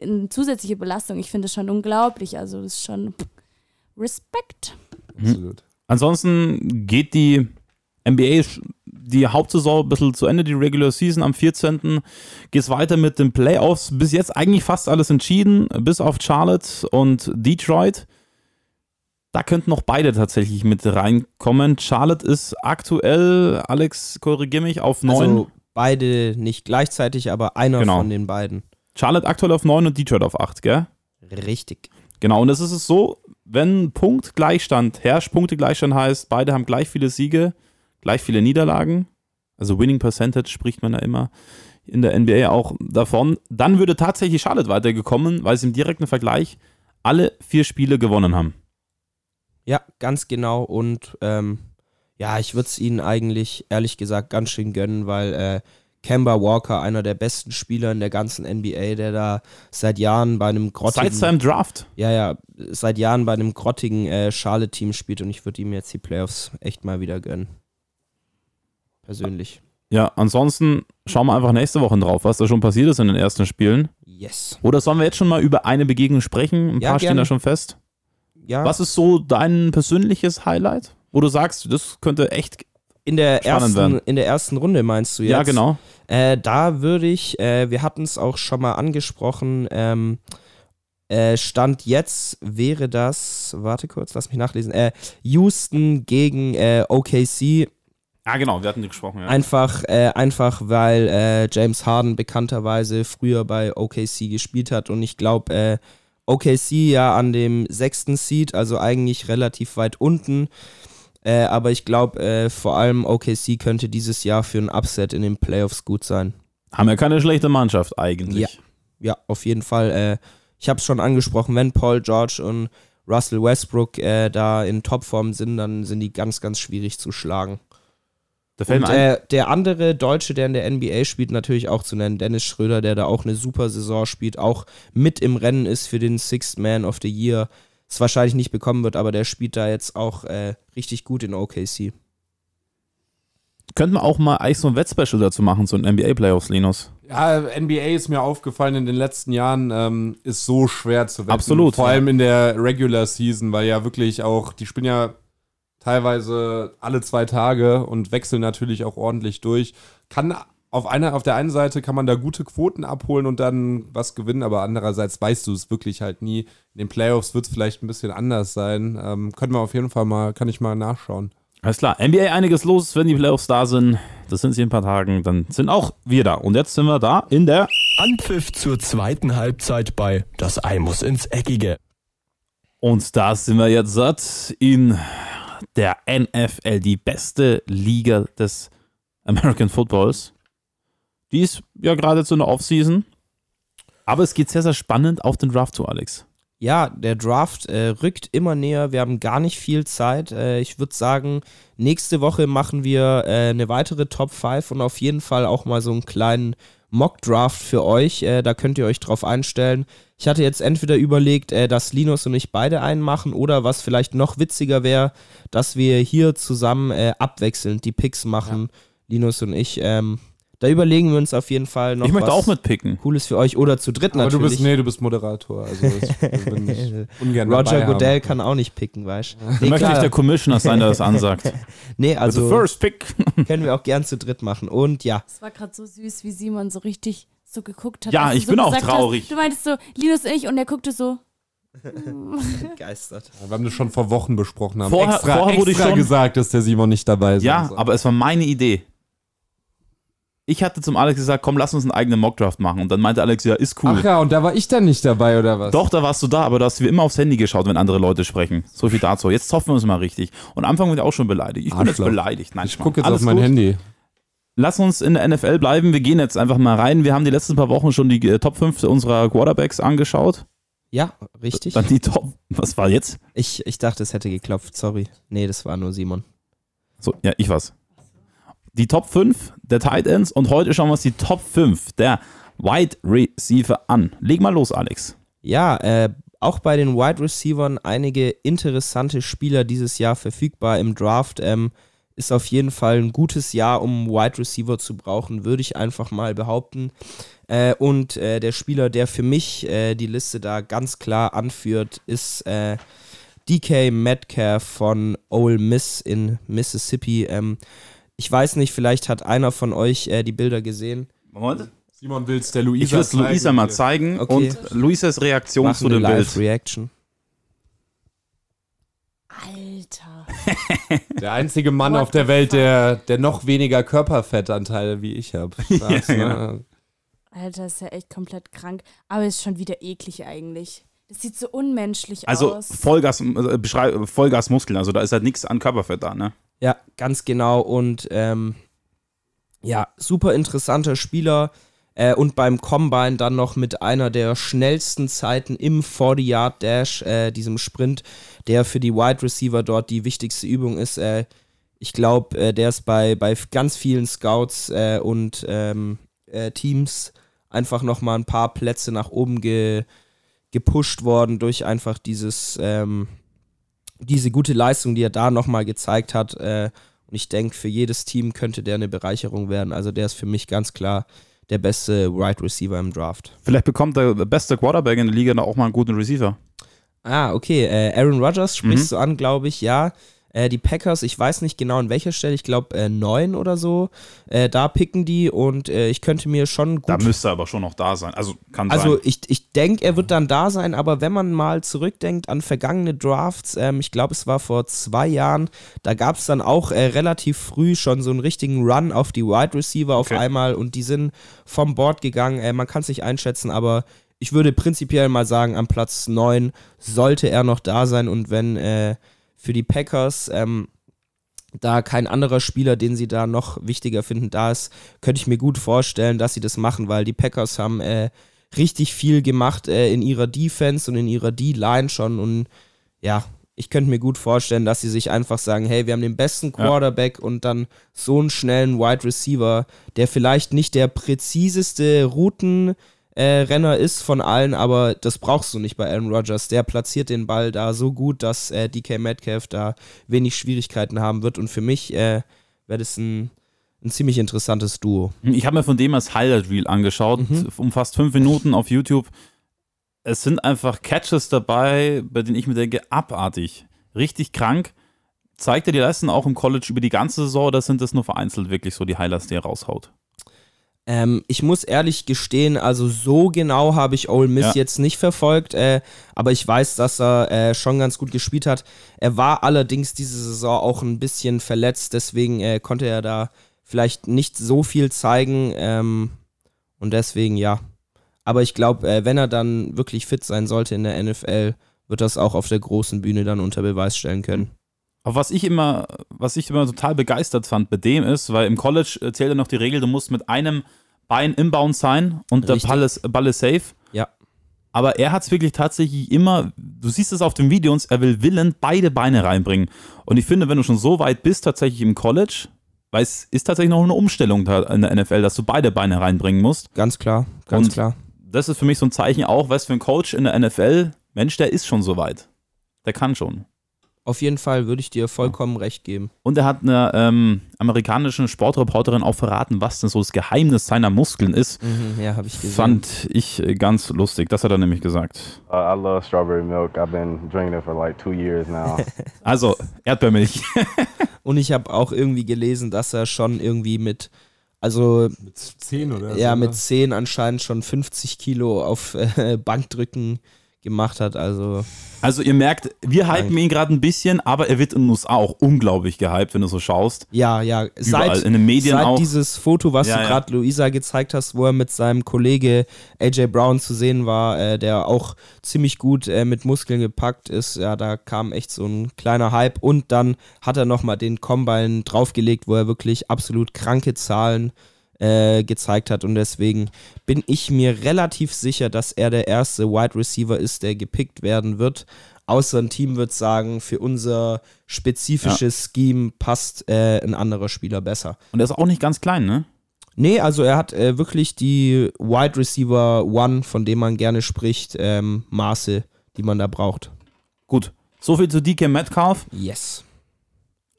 [SPEAKER 5] eine zusätzliche Belastung. Ich finde es schon unglaublich. Also das ist schon Respekt.
[SPEAKER 3] Absolut.
[SPEAKER 4] Ansonsten geht die NBA die Hauptsaison ein bisschen zu Ende, die Regular Season am 14. geht es weiter mit den Playoffs. Bis jetzt eigentlich fast alles entschieden, bis auf Charlotte und Detroit. Da könnten noch beide tatsächlich mit reinkommen. Charlotte ist aktuell, Alex, korrigier mich, auf 9.
[SPEAKER 6] Also beide nicht gleichzeitig, aber einer
[SPEAKER 4] Genau.
[SPEAKER 6] von den beiden.
[SPEAKER 4] Charlotte aktuell auf 9 und Detroit auf 8, gell?
[SPEAKER 6] Richtig.
[SPEAKER 4] Genau, und es ist es so, wenn Punktgleichstand herrscht, Punktegleichstand heißt, beide haben gleich viele Siege, gleich viele Niederlagen, also Winning Percentage spricht man ja immer in der NBA auch davon, dann würde tatsächlich Charlotte weitergekommen, weil sie im direkten Vergleich alle vier Spiele gewonnen haben.
[SPEAKER 6] Ja, ganz genau. Und ähm, ja, ich würde es ihnen eigentlich, ehrlich gesagt, ganz schön gönnen, weil äh, Kemba Walker, einer der besten Spieler in der ganzen NBA, der da seit Jahren bei einem grottigen...
[SPEAKER 4] Seit seinem Draft.
[SPEAKER 6] Ja, ja, seit Jahren bei einem grottigen äh, Charlotte-Team spielt und ich würde ihm jetzt die Playoffs echt mal wieder gönnen. Persönlich.
[SPEAKER 4] Ja, ansonsten schauen wir einfach nächste Woche drauf, was da schon passiert ist in den ersten Spielen.
[SPEAKER 6] Yes.
[SPEAKER 4] Oder sollen wir jetzt schon mal über eine Begegnung sprechen? Ein
[SPEAKER 6] Ja,
[SPEAKER 4] paar stehen
[SPEAKER 6] gerne.
[SPEAKER 4] da schon fest.
[SPEAKER 6] Ja,
[SPEAKER 4] Was ist so dein persönliches Highlight, wo du sagst, das könnte echt.
[SPEAKER 6] In der,
[SPEAKER 4] spannend
[SPEAKER 6] ersten,
[SPEAKER 4] werden?
[SPEAKER 6] in der ersten Runde meinst du jetzt?
[SPEAKER 4] Ja, genau.
[SPEAKER 6] Äh, da würde ich, äh, wir hatten es auch schon mal angesprochen, ähm, äh, Stand jetzt wäre das, warte kurz, lass mich nachlesen, äh, Houston gegen äh, OKC.
[SPEAKER 4] Ah, genau, wir hatten die gesprochen. Ja.
[SPEAKER 6] Einfach, äh, einfach weil James Harden bekannterweise früher bei OKC gespielt hat und ich glaube, OKC ja an dem sechsten Seed, also eigentlich relativ weit unten. Äh, aber ich glaube, äh, vor allem OKC könnte dieses Jahr für ein Upset in den Playoffs gut sein.
[SPEAKER 4] Haben ja keine schlechte Mannschaft eigentlich.
[SPEAKER 6] Ja. Ja, auf jeden Fall. Äh, ich habe es schon angesprochen, wenn Paul George und Russell Westbrook äh, da in Topform sind, dann sind die ganz, ganz schwierig zu schlagen.
[SPEAKER 4] Da fällt
[SPEAKER 6] Und
[SPEAKER 4] mir ein,
[SPEAKER 6] äh, der andere Deutsche, der in der NBA spielt, natürlich auch zu nennen, Dennis Schröder, der da auch eine super Saison spielt, auch mit im Rennen ist für den Sixth Man of the Year. Es wahrscheinlich nicht bekommen wird, aber der spielt da jetzt auch äh, richtig gut in OKC.
[SPEAKER 4] könnten wir auch mal eigentlich so ein Wettspecial dazu machen, so ein NBA-Playoffs, Linus.
[SPEAKER 3] Ja, NBA ist mir aufgefallen in den letzten Jahren, ähm, ist so schwer zu wetten.
[SPEAKER 4] Absolut,
[SPEAKER 3] Vor
[SPEAKER 4] ja.
[SPEAKER 3] allem in der Regular Season, weil ja wirklich auch, die spielen ja teilweise alle zwei Tage und wechseln natürlich auch ordentlich durch. Kann auf, einer, auf der einen Seite kann man da gute Quoten abholen und dann was gewinnen, aber andererseits weißt du es wirklich halt nie. In den Playoffs wird es vielleicht ein bisschen anders sein. Ähm, können wir auf jeden Fall mal, kann ich mal nachschauen.
[SPEAKER 4] Alles klar, NBA einiges los, wenn die Playoffs da sind. Das sind sie in ein paar Tagen, dann sind auch wir da. Und jetzt sind wir da in der.
[SPEAKER 1] Anpfiff zur zweiten Halbzeit bei Das Ei muss ins Eckige.
[SPEAKER 4] Und da sind wir jetzt satt in der NFL, die beste Liga des American Footballs. Die ist ja gerade zu einer Offseason. Aber es geht sehr, sehr spannend auf den Draft zu, Alex.
[SPEAKER 6] Ja, der Draft äh, rückt immer näher. Wir haben gar nicht viel Zeit. Äh, ich würde sagen, nächste Woche machen wir äh, eine weitere Top 5 und auf jeden Fall auch mal so einen kleinen Mock-Draft für euch. Äh, da könnt ihr euch drauf einstellen. Ich hatte jetzt entweder überlegt, äh, dass Linus und ich beide einen machen oder was vielleicht noch witziger wäre, dass wir hier zusammen äh, abwechselnd die Picks machen, Linus und ich. Ähm, da überlegen wir uns auf jeden Fall noch
[SPEAKER 4] ich möchte
[SPEAKER 6] was
[SPEAKER 4] auch mitpicken.
[SPEAKER 6] Cooles für euch oder zu dritt
[SPEAKER 3] Aber du
[SPEAKER 6] natürlich.
[SPEAKER 3] bist, nee, du bist Moderator. Also ich, ich bin nicht ungern
[SPEAKER 6] Roger
[SPEAKER 3] dabei
[SPEAKER 6] Goodell
[SPEAKER 3] haben.
[SPEAKER 6] kann auch nicht picken, weißt du? Nee,
[SPEAKER 4] möchte ich der Commissioner sein, der das ansagt.
[SPEAKER 6] nee,
[SPEAKER 4] Also
[SPEAKER 6] also
[SPEAKER 4] first pick.
[SPEAKER 6] können wir auch gern zu dritt machen. Und ja,
[SPEAKER 5] Es war gerade so süß, wie Simon so richtig so geguckt hat.
[SPEAKER 4] Ja, ich
[SPEAKER 5] so
[SPEAKER 4] bin auch traurig.
[SPEAKER 5] Hast, du meintest so, Linus und ich, und er guckte so.
[SPEAKER 6] begeistert.
[SPEAKER 3] Ja, wir haben das schon vor Wochen besprochen. Haben
[SPEAKER 4] Vorher-
[SPEAKER 3] extra,
[SPEAKER 4] vorher wurde ich schon-
[SPEAKER 3] gesagt, dass der Simon nicht dabei ist.
[SPEAKER 4] Ja, aber es war meine Idee. Ich hatte zum Alex gesagt, komm, lass uns einen eigenen Mockdraft machen. Und dann meinte Alex, ja, ist cool.
[SPEAKER 3] Ach ja, und da war ich dann nicht dabei, oder was?
[SPEAKER 4] Doch, da warst du da, aber du hast wie immer aufs Handy geschaut, wenn andere Leute sprechen. So viel dazu. Jetzt zoffen wir uns mal richtig. Und am Anfang bin ich auch schon beleidigt. Ich bin jetzt beleidigt. Nein,
[SPEAKER 3] Ich gucke jetzt
[SPEAKER 4] Alles
[SPEAKER 3] auf mein
[SPEAKER 4] gut.
[SPEAKER 3] Handy.
[SPEAKER 4] Lass uns in der NFL bleiben. Wir gehen jetzt einfach mal rein. Wir haben die letzten paar Wochen schon die äh, Top 5 unserer Quarterbacks angeschaut.
[SPEAKER 6] Ja, richtig.
[SPEAKER 4] Dann die Top. Was war jetzt?
[SPEAKER 6] Ich, ich dachte, es hätte geklopft, sorry. Nee, das war nur Simon.
[SPEAKER 4] So, ja, ich was. Die Top 5 der Tight Ends und heute schauen wir uns die Top 5 der Wide Receiver an. Leg mal los, Alex.
[SPEAKER 6] Ja, äh, auch bei den Wide Receivern einige interessante Spieler dieses Jahr verfügbar im Draft. Ähm, ist auf jeden Fall ein gutes Jahr, um Wide Receiver zu brauchen, würde ich einfach mal behaupten. Äh, und äh, der Spieler, der für mich äh, die Liste da ganz klar anführt, ist äh, DK Metcalf von Ole Miss in Mississippi. Ähm, ich weiß nicht, vielleicht hat einer von euch äh, die Bilder gesehen.
[SPEAKER 4] Moment.
[SPEAKER 3] Simon will es der Luisa
[SPEAKER 4] Ich will es Luisa mal zeigen
[SPEAKER 6] Okay.
[SPEAKER 4] und Luisas Reaktion
[SPEAKER 6] Machen
[SPEAKER 4] zu dem Bild.
[SPEAKER 6] Live-Reaction.
[SPEAKER 5] Alter.
[SPEAKER 3] Der einzige Mann auf der Welt, der, der noch weniger Körperfettanteile wie ich habe.
[SPEAKER 4] Ja, genau.
[SPEAKER 5] Alter, ist ja echt komplett krank. Aber ist schon wieder eklig eigentlich. Das sieht so unmenschlich
[SPEAKER 4] Also
[SPEAKER 5] aus.
[SPEAKER 4] Vollgas, äh, Vollgasmuskeln, also da ist halt nichts an Körperfett da, ne?
[SPEAKER 6] Ja, ganz genau. Und ähm, ja, super interessanter Spieler. Äh, und beim Combine dann noch mit einer der schnellsten Zeiten im 40-Yard-Dash, äh, diesem Sprint, der für die Wide Receiver dort die wichtigste Übung ist. Äh, ich glaube, äh, der ist bei, bei ganz vielen Scouts äh, und ähm, äh, Teams einfach noch mal ein paar Plätze nach oben ge, gepusht worden durch einfach dieses ähm, diese gute Leistung, die er da nochmal gezeigt hat. Äh, und ich denke, für jedes Team könnte der eine Bereicherung werden. Also der ist für mich ganz klar der beste Wide Receiver im Draft.
[SPEAKER 4] Vielleicht bekommt der beste Quarterback in der Liga da auch mal einen guten Receiver.
[SPEAKER 6] Ah, okay. Äh, Aaron Rodgers sprichst
[SPEAKER 4] Mhm.
[SPEAKER 6] du an, glaube ich, ja. Äh, die Packers, ich weiß nicht genau an welcher Stelle, ich glaube äh, neun oder so. Äh, da picken die und äh, ich könnte mir schon gut
[SPEAKER 4] Da müsste er aber schon noch da sein. Also kann
[SPEAKER 6] Also
[SPEAKER 4] sein.
[SPEAKER 6] ich, ich denke, er wird dann da sein, aber wenn man mal zurückdenkt an vergangene Drafts, ähm, ich glaube, es war vor zwei Jahren, da gab es dann auch äh, relativ früh schon so einen richtigen Run auf die Wide Receiver auf
[SPEAKER 4] Okay.
[SPEAKER 6] einmal und die sind vom Board gegangen. Äh, man kann es nicht einschätzen, aber ich würde prinzipiell mal sagen, am Platz 9 sollte er noch da sein und wenn äh, für die Packers ähm, da kein anderer Spieler, den sie da noch wichtiger finden, da ist, könnte ich mir gut vorstellen, dass sie das machen, weil die Packers haben äh, richtig viel gemacht äh, in ihrer Defense und in ihrer D-Line schon und ja, ich könnte mir gut vorstellen, dass sie sich einfach sagen, hey, wir haben den besten
[SPEAKER 4] Ja.
[SPEAKER 6] Quarterback und dann so einen schnellen Wide Receiver, der vielleicht nicht der präziseste Routenrenner äh, Renner ist von allen, aber das brauchst du nicht bei Aaron Rodgers. Der platziert den Ball da so gut, dass äh, DK Metcalf da wenig Schwierigkeiten haben wird und für mich äh, wäre das ein, ein ziemlich interessantes Duo.
[SPEAKER 4] Ich habe mir von dem das Highlight Reel angeschaut,
[SPEAKER 6] Mhm.
[SPEAKER 4] um fast fünf Minuten auf YouTube. Es sind einfach Catches dabei, bei denen ich mir denke, abartig, richtig krank. Zeigt er die Leistung auch im College über die ganze Saison oder sind das nur vereinzelt wirklich so die Highlights, die er raushaut?
[SPEAKER 6] Ähm, ich muss ehrlich gestehen, also so genau habe ich Ole Miss
[SPEAKER 4] Ja.
[SPEAKER 6] jetzt nicht verfolgt, äh, aber ich weiß, dass er äh, schon ganz gut gespielt hat. Er war allerdings diese Saison auch ein bisschen verletzt, deswegen äh, konnte er da vielleicht nicht so viel zeigen ähm, und deswegen ja. Aber ich glaube, äh, wenn er dann wirklich fit sein sollte in der NFL, wird das auch auf der großen Bühne dann unter Beweis stellen können.
[SPEAKER 4] Aber was ich immer, was ich immer total begeistert fand bei dem ist, weil im College äh, zählt ja noch die Regel, du musst mit einem Bein inbound sein und der
[SPEAKER 6] Richtig.
[SPEAKER 4] Ball ist, Ball ist safe.
[SPEAKER 6] Ja.
[SPEAKER 4] Aber er hat es wirklich tatsächlich immer, du siehst es auf den Videos, er will willend beide Beine reinbringen. Und ich finde, wenn du schon so weit bist, tatsächlich im College, weil es ist tatsächlich noch eine Umstellung in der NFL, dass du beide Beine reinbringen musst.
[SPEAKER 6] Ganz klar, ganz
[SPEAKER 4] Und
[SPEAKER 6] klar.
[SPEAKER 4] Das ist für mich so ein Zeichen auch, was für ein Coach in der NFL, Mensch, der ist schon so weit. Der kann schon.
[SPEAKER 6] Auf jeden Fall würde ich dir vollkommen recht geben.
[SPEAKER 4] Und er hat einer ähm, amerikanischen Sportreporterin auch verraten, was denn so das Geheimnis seiner Muskeln ist.
[SPEAKER 6] Mhm, ja, habe ich gesehen.
[SPEAKER 4] Fand ich äh, ganz lustig. Das hat er nämlich gesagt.
[SPEAKER 12] Uh, I love strawberry milk. I've been drinking it for like two years now.
[SPEAKER 4] Also, Erdbeermilch.
[SPEAKER 6] Und ich habe auch irgendwie gelesen, dass er schon irgendwie mit, also
[SPEAKER 3] Mit 10 oder
[SPEAKER 6] ja,
[SPEAKER 3] so,
[SPEAKER 6] mit
[SPEAKER 3] ne?
[SPEAKER 6] 10 anscheinend schon 50 Kilo auf äh, Bankdrücken gemacht hat. Also
[SPEAKER 4] Also ihr merkt, wir hypen ihn gerade ein bisschen, aber er wird in den USA auch unglaublich gehypt, wenn du so schaust.
[SPEAKER 6] ja, ja,
[SPEAKER 4] Überall,
[SPEAKER 6] seit,
[SPEAKER 4] in den Medien
[SPEAKER 6] seit
[SPEAKER 4] auch.
[SPEAKER 6] dieses Foto, was
[SPEAKER 4] Ja,
[SPEAKER 6] du
[SPEAKER 4] ja.
[SPEAKER 6] gerade Luisa gezeigt hast, wo er mit seinem Kollege AJ Brown zu sehen war, äh, der auch ziemlich gut äh, mit Muskeln gepackt ist, ja, da kam echt so ein kleiner Hype und dann hat er nochmal den Combine draufgelegt, wo er wirklich absolut kranke Zahlen äh, gezeigt hat. Und deswegen bin ich mir relativ sicher, dass er der erste Wide Receiver ist, der gepickt werden wird. Außer ein Team wird sagen, für unser spezifisches Scheme passt äh, ein anderer Spieler besser.
[SPEAKER 4] Und er ist auch nicht ganz klein, ne?
[SPEAKER 6] Nee, also er hat äh, wirklich die Wide Receiver One, von dem man gerne spricht, ähm, Maße, die man da braucht.
[SPEAKER 4] Gut. So viel zu DK Metcalf.
[SPEAKER 6] Yes.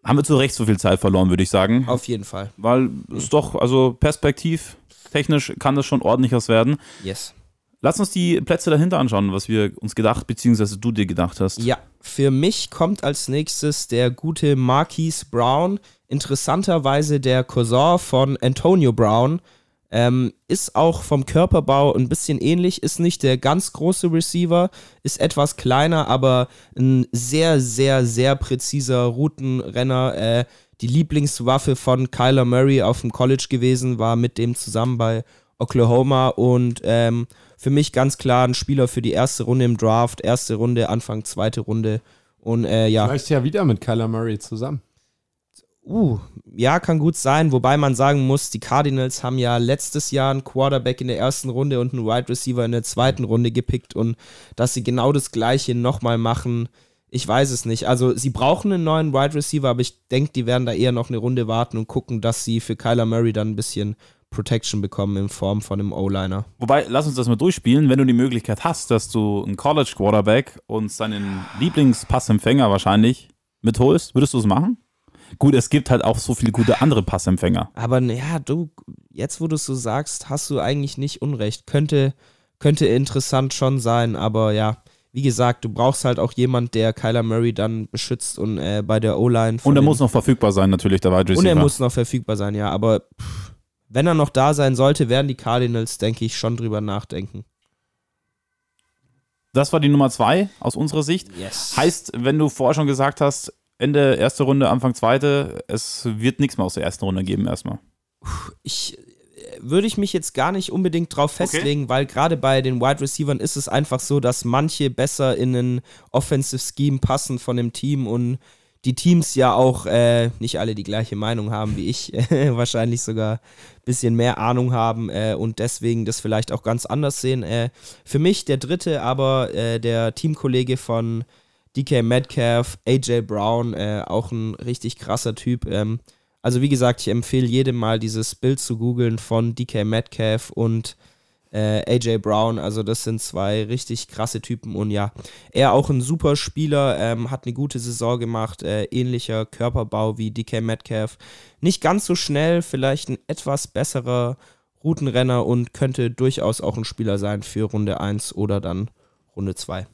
[SPEAKER 4] Haben wir zu Recht so viel Zeit verloren, würde ich sagen.
[SPEAKER 6] Auf jeden Fall.
[SPEAKER 4] Weil es doch, also perspektiv, technisch kann das schon ordentlich was werden.
[SPEAKER 6] Yes.
[SPEAKER 4] Lass uns die Plätze dahinter anschauen, was wir uns gedacht, beziehungsweise du dir gedacht hast.
[SPEAKER 6] Ja, für mich kommt als nächstes der gute Marquise Brown. Interessanterweise der Cousin von Antonio Brown. Ähm, ist auch vom Körperbau ein bisschen ähnlich, ist nicht der ganz große Receiver, ist etwas kleiner, aber ein sehr, sehr, sehr präziser Routenrenner. Äh, die Lieblingswaffe von Kyler Murray auf dem College gewesen, war mit dem zusammen bei Oklahoma und ähm, für mich ganz klar ein Spieler für die erste Runde im Draft, erste Runde, Anfang zweite Runde und äh, ja.
[SPEAKER 3] Vielleicht ja wieder mit Kyler Murray zusammen.
[SPEAKER 6] Uh, ja, kann gut sein, wobei man sagen muss, die Cardinals haben ja letztes Jahr einen Quarterback in der ersten Runde und einen Wide Receiver in der zweiten Runde gepickt und dass sie genau das gleiche nochmal machen, ich weiß es nicht. Also sie brauchen einen neuen Wide Receiver, aber ich denke, die werden da eher noch eine Runde warten und gucken, dass sie für Kyler Murray dann ein bisschen Protection bekommen in Form von einem O-Liner.
[SPEAKER 4] Wobei, lass uns das mal durchspielen. Wenn du die Möglichkeit hast, dass du einen College Quarterback und seinen Lieblingspassempfänger wahrscheinlich mitholst, würdest du es machen? Gut, es gibt halt auch so viele gute andere Passempfänger.
[SPEAKER 6] Aber ja, du, jetzt wo du es so sagst, hast du eigentlich nicht Unrecht. Könnte, könnte interessant schon sein, aber ja, wie gesagt, du brauchst halt auch jemand, der Kyler Murray dann beschützt und äh, bei der O-Line.
[SPEAKER 4] Und er muss noch verfügbar sein, natürlich, der Wide Receiver.
[SPEAKER 6] Und er muss noch verfügbar sein, ja, aber pff, wenn er noch da sein sollte, werden die Cardinals, denke ich, schon drüber nachdenken.
[SPEAKER 4] Das war die Nummer zwei aus unserer Sicht.
[SPEAKER 6] Yes.
[SPEAKER 4] Heißt, wenn du vorher schon gesagt hast, Ende erste Runde, Anfang zweite, es wird nichts mehr aus der ersten Runde geben erstmal.
[SPEAKER 6] Ich würde ich mich jetzt gar nicht unbedingt drauf festlegen, okay. weil gerade bei den Wide Receivern ist es einfach so, dass manche besser in ein Offensive Scheme passen von dem Team und die Teams ja auch äh, nicht alle die gleiche Meinung haben wie ich, wahrscheinlich sogar ein bisschen mehr Ahnung haben äh, und deswegen das vielleicht auch ganz anders sehen. Äh, für mich der dritte, aber äh, der Teamkollege von DK Metcalf, AJ Brown, äh, auch ein richtig krasser Typ. Ähm, also wie gesagt, ich empfehle jedem mal dieses Bild zu googeln von DK Metcalf und äh, AJ Brown. Also das sind zwei richtig krasse Typen und ja, er auch ein super Spieler, ähm, hat eine gute Saison gemacht, äh, ähnlicher Körperbau wie DK Metcalf. Nicht ganz so schnell, vielleicht ein etwas besserer Routenrenner und könnte durchaus auch ein Spieler sein für Runde 1 oder dann Runde 2.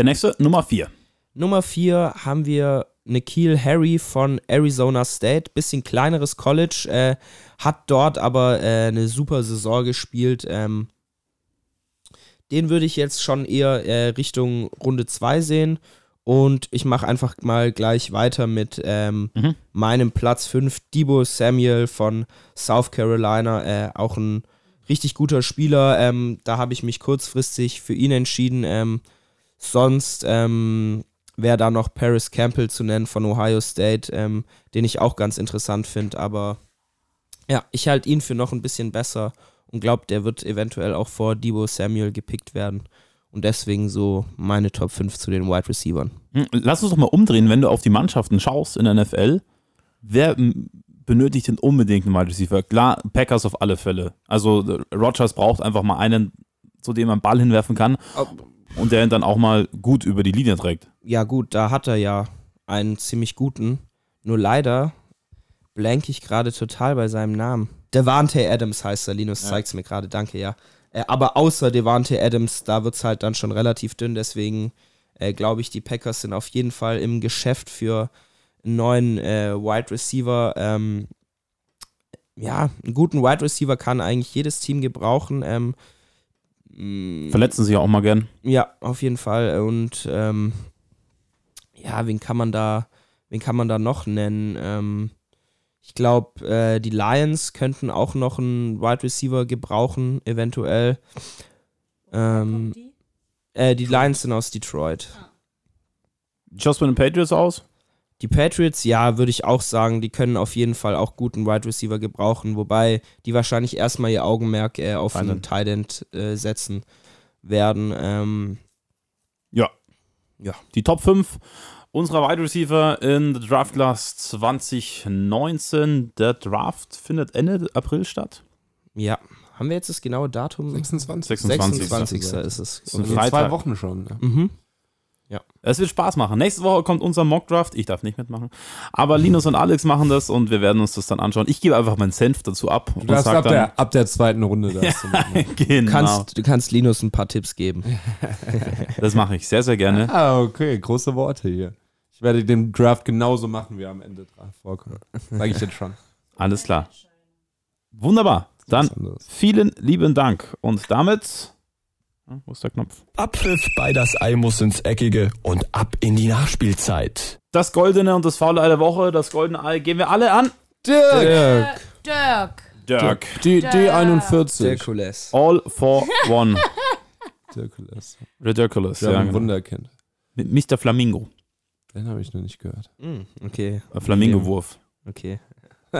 [SPEAKER 4] Der nächste, Nummer 4.
[SPEAKER 6] Nummer 4 haben wir Nikhil Harry von Arizona State, bisschen kleineres College, äh, hat dort aber äh, eine super Saison gespielt. Ähm, den würde ich jetzt schon eher äh, Richtung Runde 2 sehen. Und ich mache einfach mal gleich weiter mit ähm, mhm. meinem Platz 5, Debo Samuel von South Carolina. Äh, auch ein richtig guter Spieler. Ähm, da habe ich mich kurzfristig für ihn entschieden. Sonst ähm, wäre da noch Paris Campbell zu nennen von Ohio State, ähm, den ich auch ganz interessant finde. Aber ja, ich halte ihn für noch ein bisschen besser und glaube, der wird eventuell auch vor Debo Samuel gepickt werden. Und deswegen so meine Top 5 zu den Wide Receivern.
[SPEAKER 4] Hm, lass uns doch mal umdrehen, wenn du auf die Mannschaften schaust in der NFL. Wer benötigt denn unbedingt einen Wide Receiver? Klar, Packers auf alle Fälle. Also Rogers braucht einfach mal einen, zu dem man Ball hinwerfen kann. Und der ihn dann auch mal gut über die Linie trägt.
[SPEAKER 6] Ja, gut, da hat er ja einen ziemlich guten. Nur leider blank ich gerade total bei seinem Namen. Devante Adams heißt er, Linus ja. zeigt es mir gerade, danke, ja. Äh, aber außer Devante Adams, da wird es halt dann schon relativ dünn, deswegen äh, glaube ich, die Packers sind auf jeden Fall im Geschäft für einen neuen äh, Wide Receiver. Ähm, ja, einen guten Wide Receiver kann eigentlich jedes Team gebrauchen. Ähm,
[SPEAKER 4] Verletzen sich auch mal gern.
[SPEAKER 6] Ja, auf jeden Fall. Und ähm, ja, wen kann man da, wen kann man da noch nennen? Ähm, ich glaube, äh, die Lions könnten auch noch einen Wide Receiver gebrauchen, eventuell. Ähm, die? Äh, die Lions sind aus Detroit.
[SPEAKER 4] Ah. Just Patriots aus?
[SPEAKER 6] Die Patriots, ja, würde ich auch sagen, die können auf jeden Fall auch guten Wide Receiver gebrauchen, wobei die wahrscheinlich erstmal ihr Augenmerk äh, auf einen. Tight End äh, setzen werden. Ähm,
[SPEAKER 4] Ja.
[SPEAKER 6] Ja.
[SPEAKER 4] Die Top 5 unserer Wide Receiver in der Draft Class 2019. Der Draft findet Ende April statt.
[SPEAKER 6] ja. Haben wir jetzt das genaue Datum?
[SPEAKER 3] 26.
[SPEAKER 4] 26.
[SPEAKER 6] 26. ist es.
[SPEAKER 4] Das ist ein
[SPEAKER 6] Okay.
[SPEAKER 4] Freitag.
[SPEAKER 3] Zwei Wochen schon. Ne?
[SPEAKER 6] Mhm.
[SPEAKER 4] Es wird Spaß machen. Nächste Woche kommt unser Mock Draft. Ich darf nicht mitmachen. Aber Linus und Alex machen das und wir werden uns das dann anschauen. Ich gebe einfach meinen Senf dazu ab.
[SPEAKER 3] Du
[SPEAKER 4] und
[SPEAKER 3] darfst
[SPEAKER 4] sag
[SPEAKER 3] ab
[SPEAKER 4] dann,
[SPEAKER 3] der, ab der zweiten Runde das.
[SPEAKER 4] genau.
[SPEAKER 6] Du, kannst, du kannst Linus ein paar Tipps geben.
[SPEAKER 4] das mache ich sehr, sehr gerne.
[SPEAKER 3] ah, okay, große Worte hier. Ich werde den Draft genauso machen, wie er am Ende vorkommt. Sage ich jetzt schon.
[SPEAKER 4] Alles klar. Wunderbar. Dann vielen lieben Dank. Und damit. Hm, Wo ist der Knopf?
[SPEAKER 1] Abpfiff bei das Ei muss ins Eckige und ab in die Nachspielzeit.
[SPEAKER 4] Das Goldene und das Faule Ei der Woche, das Goldene Ei, gehen wir alle an.
[SPEAKER 3] Dirk!
[SPEAKER 5] Dirk.
[SPEAKER 4] Dirk.
[SPEAKER 3] D, D41.
[SPEAKER 6] Hercules.
[SPEAKER 4] All for one.
[SPEAKER 3] Dirkules.
[SPEAKER 4] Ridiculous.
[SPEAKER 3] Ja,
[SPEAKER 4] Ja,
[SPEAKER 3] ein
[SPEAKER 4] genau.
[SPEAKER 3] Wunderkind.
[SPEAKER 4] Mit Mr. Flamingo.
[SPEAKER 3] Den habe ich noch nicht gehört.
[SPEAKER 6] Mm, okay.
[SPEAKER 4] Äh, Flamingo-Wurf.
[SPEAKER 6] Okay.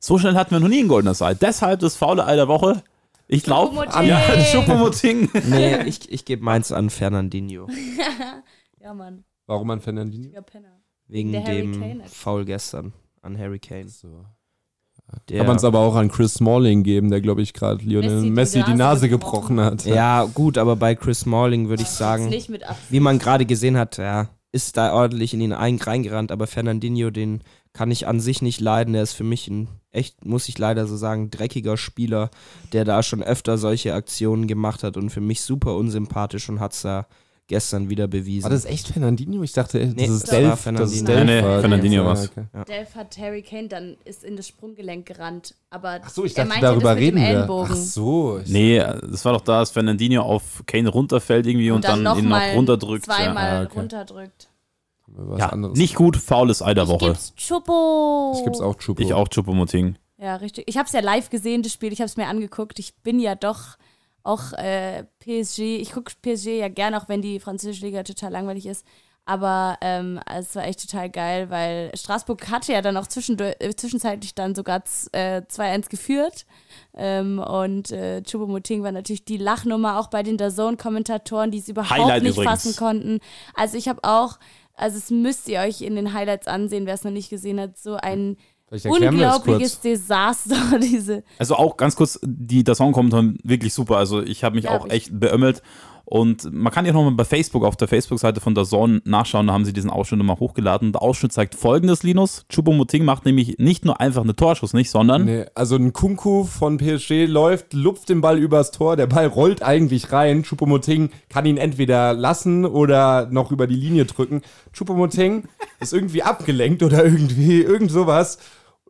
[SPEAKER 4] So schnell hatten wir noch nie ein goldenes Ei. Deshalb das faule Ei der Woche. Ich glaube,
[SPEAKER 5] Schuppomoting.
[SPEAKER 4] ja, Schuppomoting.
[SPEAKER 6] Nee, ich, ich gebe meins an Fernandinho.
[SPEAKER 5] ja, Mann.
[SPEAKER 3] Warum an Fernandinho?
[SPEAKER 5] Ja, Penner.
[SPEAKER 6] Wegen
[SPEAKER 5] Der
[SPEAKER 6] dem. Foul gestern an Harry Kane.
[SPEAKER 3] So.
[SPEAKER 6] Der,
[SPEAKER 3] Kann man es aber auch an Chris Smalling geben, der, glaube ich, gerade Lionel
[SPEAKER 5] Messi die
[SPEAKER 3] Messi die
[SPEAKER 5] Nase
[SPEAKER 3] Nase
[SPEAKER 5] gebrochen.
[SPEAKER 3] gebrochen hat.
[SPEAKER 6] ja, gut, aber bei Chris Smalling würde ich sagen,
[SPEAKER 5] Nicht mit Absicht.
[SPEAKER 6] wie man gerade gesehen hat, ja, ist da ordentlich in ihn ein- reingerannt, aber Fernandinho, den kann ich an sich nicht leiden. Der ist für mich ein echt, muss ich leider so sagen, dreckiger Spieler, der da schon öfter solche Aktionen gemacht hat und für mich super unsympathisch und hat es da gestern wieder bewiesen.
[SPEAKER 3] War das echt Fernandinho? Ich dachte, das
[SPEAKER 6] Nee,
[SPEAKER 3] ist Delph.
[SPEAKER 6] war
[SPEAKER 3] Das
[SPEAKER 6] Fernandinho.
[SPEAKER 3] ist
[SPEAKER 4] Nee, nee,
[SPEAKER 3] war.
[SPEAKER 4] Fernandinho
[SPEAKER 3] Ja,
[SPEAKER 4] war's.
[SPEAKER 3] okay.
[SPEAKER 5] Delph hat Harry Kane dann ist in das Sprunggelenk gerannt. Aber
[SPEAKER 3] Ach so, ich
[SPEAKER 5] er
[SPEAKER 3] dachte, darüber reden wir. Ach so.
[SPEAKER 4] Nee, das war doch da, dass Fernandinho auf Kane runterfällt irgendwie und, dann, ihn noch
[SPEAKER 5] mal
[SPEAKER 4] runterdrückt. Ja.
[SPEAKER 5] Zweimal
[SPEAKER 3] Ja, okay.
[SPEAKER 5] runterdrückt.
[SPEAKER 3] Was
[SPEAKER 4] Ja,
[SPEAKER 3] anderes.
[SPEAKER 4] nicht gut, faules Ei der
[SPEAKER 5] Ich
[SPEAKER 4] Woche.
[SPEAKER 5] gib's Chupo.
[SPEAKER 3] Ich gib's auch Chupo.
[SPEAKER 4] Ich auch Chupomoting.
[SPEAKER 5] Ja, richtig. Ich habe es ja live gesehen, das Spiel. Ich habe es mir angeguckt. Ich bin ja doch auch äh, PSG. Ich gucke PSG ja gern, auch wenn die französische Liga total langweilig ist. Aber ähm, es war echt total geil, weil Straßburg hatte ja dann auch äh, zwischenzeitlich dann sogar äh, 2-1 geführt. Ähm, und äh, Choupo-Moting war natürlich die Lachnummer auch bei den DAZN-Kommentatoren, die es überhaupt
[SPEAKER 4] Highlight
[SPEAKER 5] nicht
[SPEAKER 4] übrigens.
[SPEAKER 5] fassen konnten. Also ich habe auch, also es müsst ihr euch in den Highlights ansehen, wer es noch nicht gesehen hat, so ein
[SPEAKER 3] das
[SPEAKER 5] unglaubliches. Desaster, diese
[SPEAKER 4] Also auch ganz kurz, die der Song kommt dann wirklich super. Also ich habe mich
[SPEAKER 5] Ja,
[SPEAKER 4] auch echt beömmelt. Und man kann ja nochmal bei Facebook auf der Facebook-Seite von der Zone nachschauen, da haben sie diesen Ausschnitt nochmal hochgeladen. Der Ausschnitt zeigt folgendes, Linus. Choupo-Moting macht nämlich nicht nur einfach eine Torschuss nicht, sondern
[SPEAKER 3] Nee, also ein Kunku von PSG läuft, lupft den Ball übers Tor, der Ball rollt eigentlich rein. Choupo-Moting kann ihn entweder lassen oder noch über die Linie drücken. Choupo-Moting ist irgendwie abgelenkt oder irgendwie irgend sowas,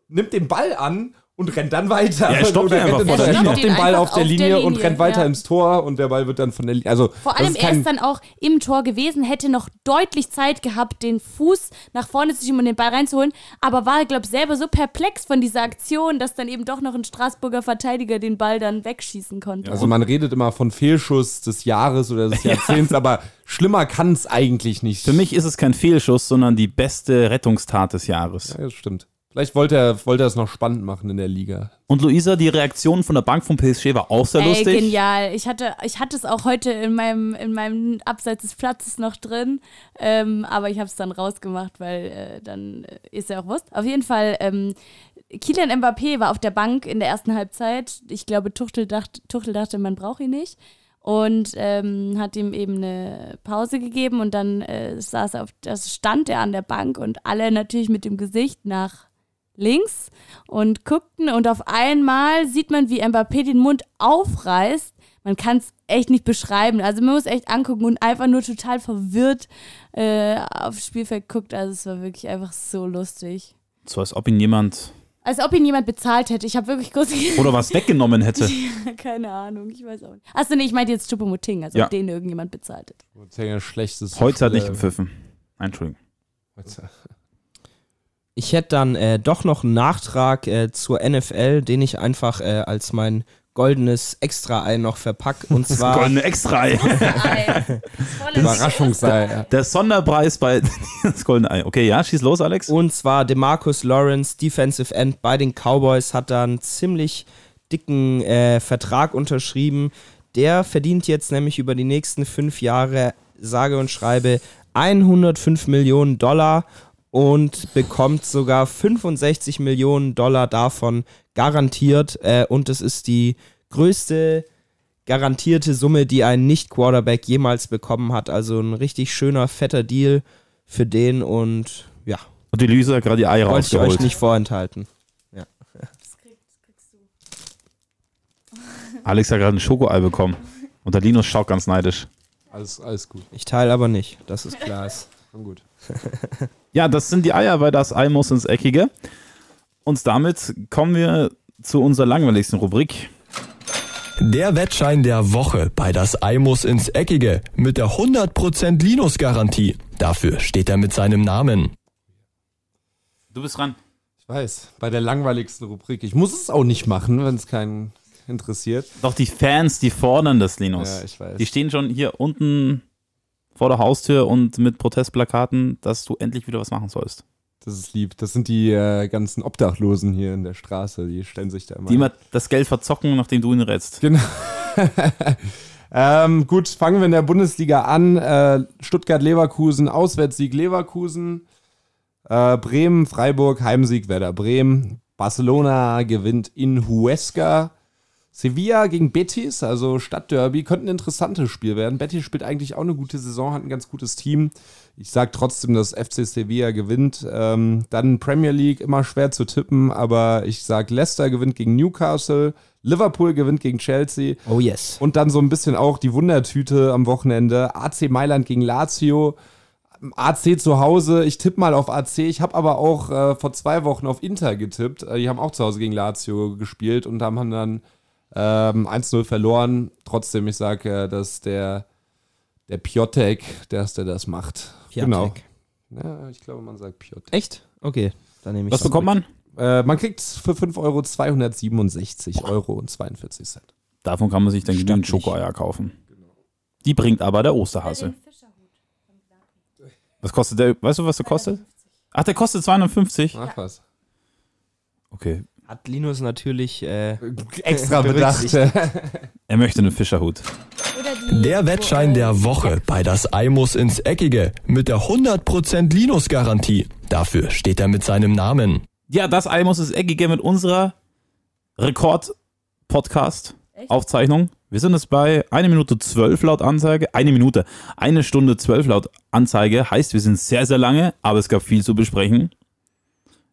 [SPEAKER 3] nimmt den Ball an und rennt dann weiter.
[SPEAKER 4] Ja, er stoppt ihn einfach vor der
[SPEAKER 3] er
[SPEAKER 4] Linie.
[SPEAKER 3] stoppt den Ball auf der
[SPEAKER 5] auf der
[SPEAKER 3] Linie und
[SPEAKER 5] Linie,
[SPEAKER 3] rennt weiter
[SPEAKER 5] ja.
[SPEAKER 3] ins Tor und der Ball wird dann von der Linie. Also,
[SPEAKER 5] Vor allem, er ist dann auch im Tor gewesen, hätte noch deutlich Zeit gehabt, den Fuß nach vorne zu schieben und den Ball reinzuholen, aber war, glaube ich, selber so perplex von dieser Aktion, dass dann eben doch noch ein Straßburger Verteidiger den Ball dann wegschießen konnte.
[SPEAKER 3] Also man redet immer von Fehlschuss des Jahres oder des Jahrzehnts, aber schlimmer kann es eigentlich nicht.
[SPEAKER 4] für mich ist es kein Fehlschuss, sondern die beste Rettungstat des Jahres.
[SPEAKER 3] Ja, das stimmt. Vielleicht wollte er, wollte er es noch spannend machen in der Liga.
[SPEAKER 4] Und Luisa, die Reaktion von der Bank vom PSG war auch sehr
[SPEAKER 5] Ey,
[SPEAKER 4] lustig.
[SPEAKER 5] genial. Ich hatte, ich hatte es auch heute in meinem, in meinem Abseits des Platzes noch drin, ähm, aber ich habe es dann rausgemacht, weil äh, dann äh, ist ja auch Wurst. Auf jeden Fall, ähm, Kylian Mbappé war auf der Bank in der ersten Halbzeit. Ich glaube, Tuchel dachte, Tuchel dachte man braucht ihn nicht. Und ähm, hat ihm eben eine Pause gegeben und dann äh, saß er auf, das stand er an der Bank und alle natürlich mit dem Gesicht nach links und guckten und auf einmal sieht man, wie Mbappé den Mund aufreißt. Man kann es echt nicht beschreiben. Also man muss echt angucken und einfach nur total verwirrt äh, aufs Spielfeld guckt. Also es war wirklich einfach so lustig.
[SPEAKER 4] So als ob ihn jemand
[SPEAKER 5] Als ob ihn jemand bezahlt hätte. Ich habe wirklich kurz...
[SPEAKER 4] oder was weggenommen hätte.
[SPEAKER 5] Keine Ahnung, ich weiß auch nicht. Achso, nee, ich meinte jetzt Choupo-Moting, als
[SPEAKER 4] Ja.
[SPEAKER 5] ob den irgendjemand bezahlt hätte.
[SPEAKER 3] Das ist ja schlechtes
[SPEAKER 4] Heute hat nicht
[SPEAKER 3] äh,
[SPEAKER 4] gepfiffen. Entschuldigung.
[SPEAKER 3] heute-
[SPEAKER 6] Ich hätte dann äh, doch noch einen Nachtrag äh, zur NFL, den ich einfach äh, als meinen goldenes Extra-Ei noch verpackt. Und
[SPEAKER 4] Das
[SPEAKER 6] zwar.
[SPEAKER 4] goldene Extra-Ei.
[SPEAKER 3] Überraschungsei. ja.
[SPEAKER 4] Der Sonderpreis bei das goldene Ei. Okay, ja, schieß los, Alex.
[SPEAKER 6] Und zwar DeMarcus Lawrence, Defensive End bei den Cowboys, hat da einen ziemlich dicken äh, Vertrag unterschrieben. Der verdient jetzt nämlich über die nächsten fünf Jahre, sage und schreibe, 105 Millionen Dollar und bekommt sogar 65 Millionen Dollar davon garantiert. Äh, und es ist die größte garantierte Summe, die ein Nicht-Quarterback jemals bekommen hat. Also ein richtig schöner, fetter Deal für den und ja.
[SPEAKER 4] Und die Lisa hat gerade die Eier
[SPEAKER 6] Wollte ich euch
[SPEAKER 4] rausgeholt.
[SPEAKER 6] nicht vorenthalten. Ja.
[SPEAKER 4] Alex hat gerade ein Schokoei bekommen. Und der Linus schaut ganz neidisch.
[SPEAKER 3] Alles, alles gut.
[SPEAKER 6] Ich teile aber nicht, das ist klar.
[SPEAKER 3] Schon gut.
[SPEAKER 4] Ja, das sind die Eier, weil das Ei muss ins Eckige. Und damit kommen wir zu unserer langweiligsten Rubrik.
[SPEAKER 1] Der Wettschein der Woche bei das Ei muss ins Eckige mit der 100% Linus-Garantie. Dafür steht er mit seinem Namen.
[SPEAKER 4] Du bist dran.
[SPEAKER 3] Ich weiß, bei der langweiligsten Rubrik. Ich muss es auch nicht machen, wenn es keinen interessiert.
[SPEAKER 4] Doch die Fans, die fordern das, Linus.
[SPEAKER 3] Ja, ich weiß.
[SPEAKER 4] Die stehen schon hier unten vor der Haustür und mit Protestplakaten, dass du endlich wieder was machen sollst.
[SPEAKER 3] Das ist lieb. Das sind die äh, ganzen Obdachlosen hier in der Straße. Die stellen sich da immer.
[SPEAKER 4] Die immer das Geld verzocken, nachdem du ihn rätst.
[SPEAKER 3] Genau. ähm, gut, fangen wir in der Bundesliga an. Äh, Stuttgart-Leverkusen, Auswärtssieg Leverkusen. Äh, Bremen, Freiburg, Heimsieg Werder Bremen. Barcelona gewinnt in Huesca. Sevilla gegen Betis, also Stadtderby, könnte ein interessantes Spiel werden. Betis spielt eigentlich auch eine gute Saison, hat ein ganz gutes Team. Ich sage trotzdem, dass FC Sevilla gewinnt. Ähm, dann Premier League, immer schwer zu tippen, aber ich sage, Leicester gewinnt gegen Newcastle, Liverpool gewinnt gegen Chelsea.
[SPEAKER 6] Oh yes.
[SPEAKER 3] Und dann so ein bisschen auch die Wundertüte am Wochenende. AC Mailand gegen Lazio. AC zu Hause, ich tippe mal auf AC. Ich habe aber auch äh, vor zwei Wochen auf Inter getippt. Äh, die haben auch zu Hause gegen Lazio gespielt und haben dann ähm, 1-0 verloren. Trotzdem, ich sage, äh, dass der, der Piotek, der ist, der das macht.
[SPEAKER 6] Piotek.
[SPEAKER 3] Genau. Ja, ich glaube, man sagt Piotek.
[SPEAKER 6] Echt? Okay, dann nehme ich
[SPEAKER 4] Was bekommt man?
[SPEAKER 3] Äh, man kriegt für 5 Euro 267 Euro und 42 Cent.
[SPEAKER 4] Davon kann man sich dann genügend. Schokoeier kaufen. Die bringt aber der Osterhase. Was kostet der? Weißt du, was der kostet? Ach, der kostet 250.
[SPEAKER 3] Ach was.
[SPEAKER 4] Okay.
[SPEAKER 6] Hat Linus natürlich äh,
[SPEAKER 3] Extra bedacht.
[SPEAKER 4] Er möchte einen Fischerhut.
[SPEAKER 1] Der Wettschein der Woche bei das Ei muss ins Eckige mit der 100% Linus-Garantie. Dafür steht er mit seinem Namen.
[SPEAKER 4] Ja, das Ei muss es eckige mit unserer Rekord-Podcast-Aufzeichnung. Wir sind jetzt bei 1 Minute 12 laut Anzeige. Eine Minute, eine Stunde 12 laut Anzeige. Heißt, wir sind sehr, sehr lange, aber es gab viel zu besprechen.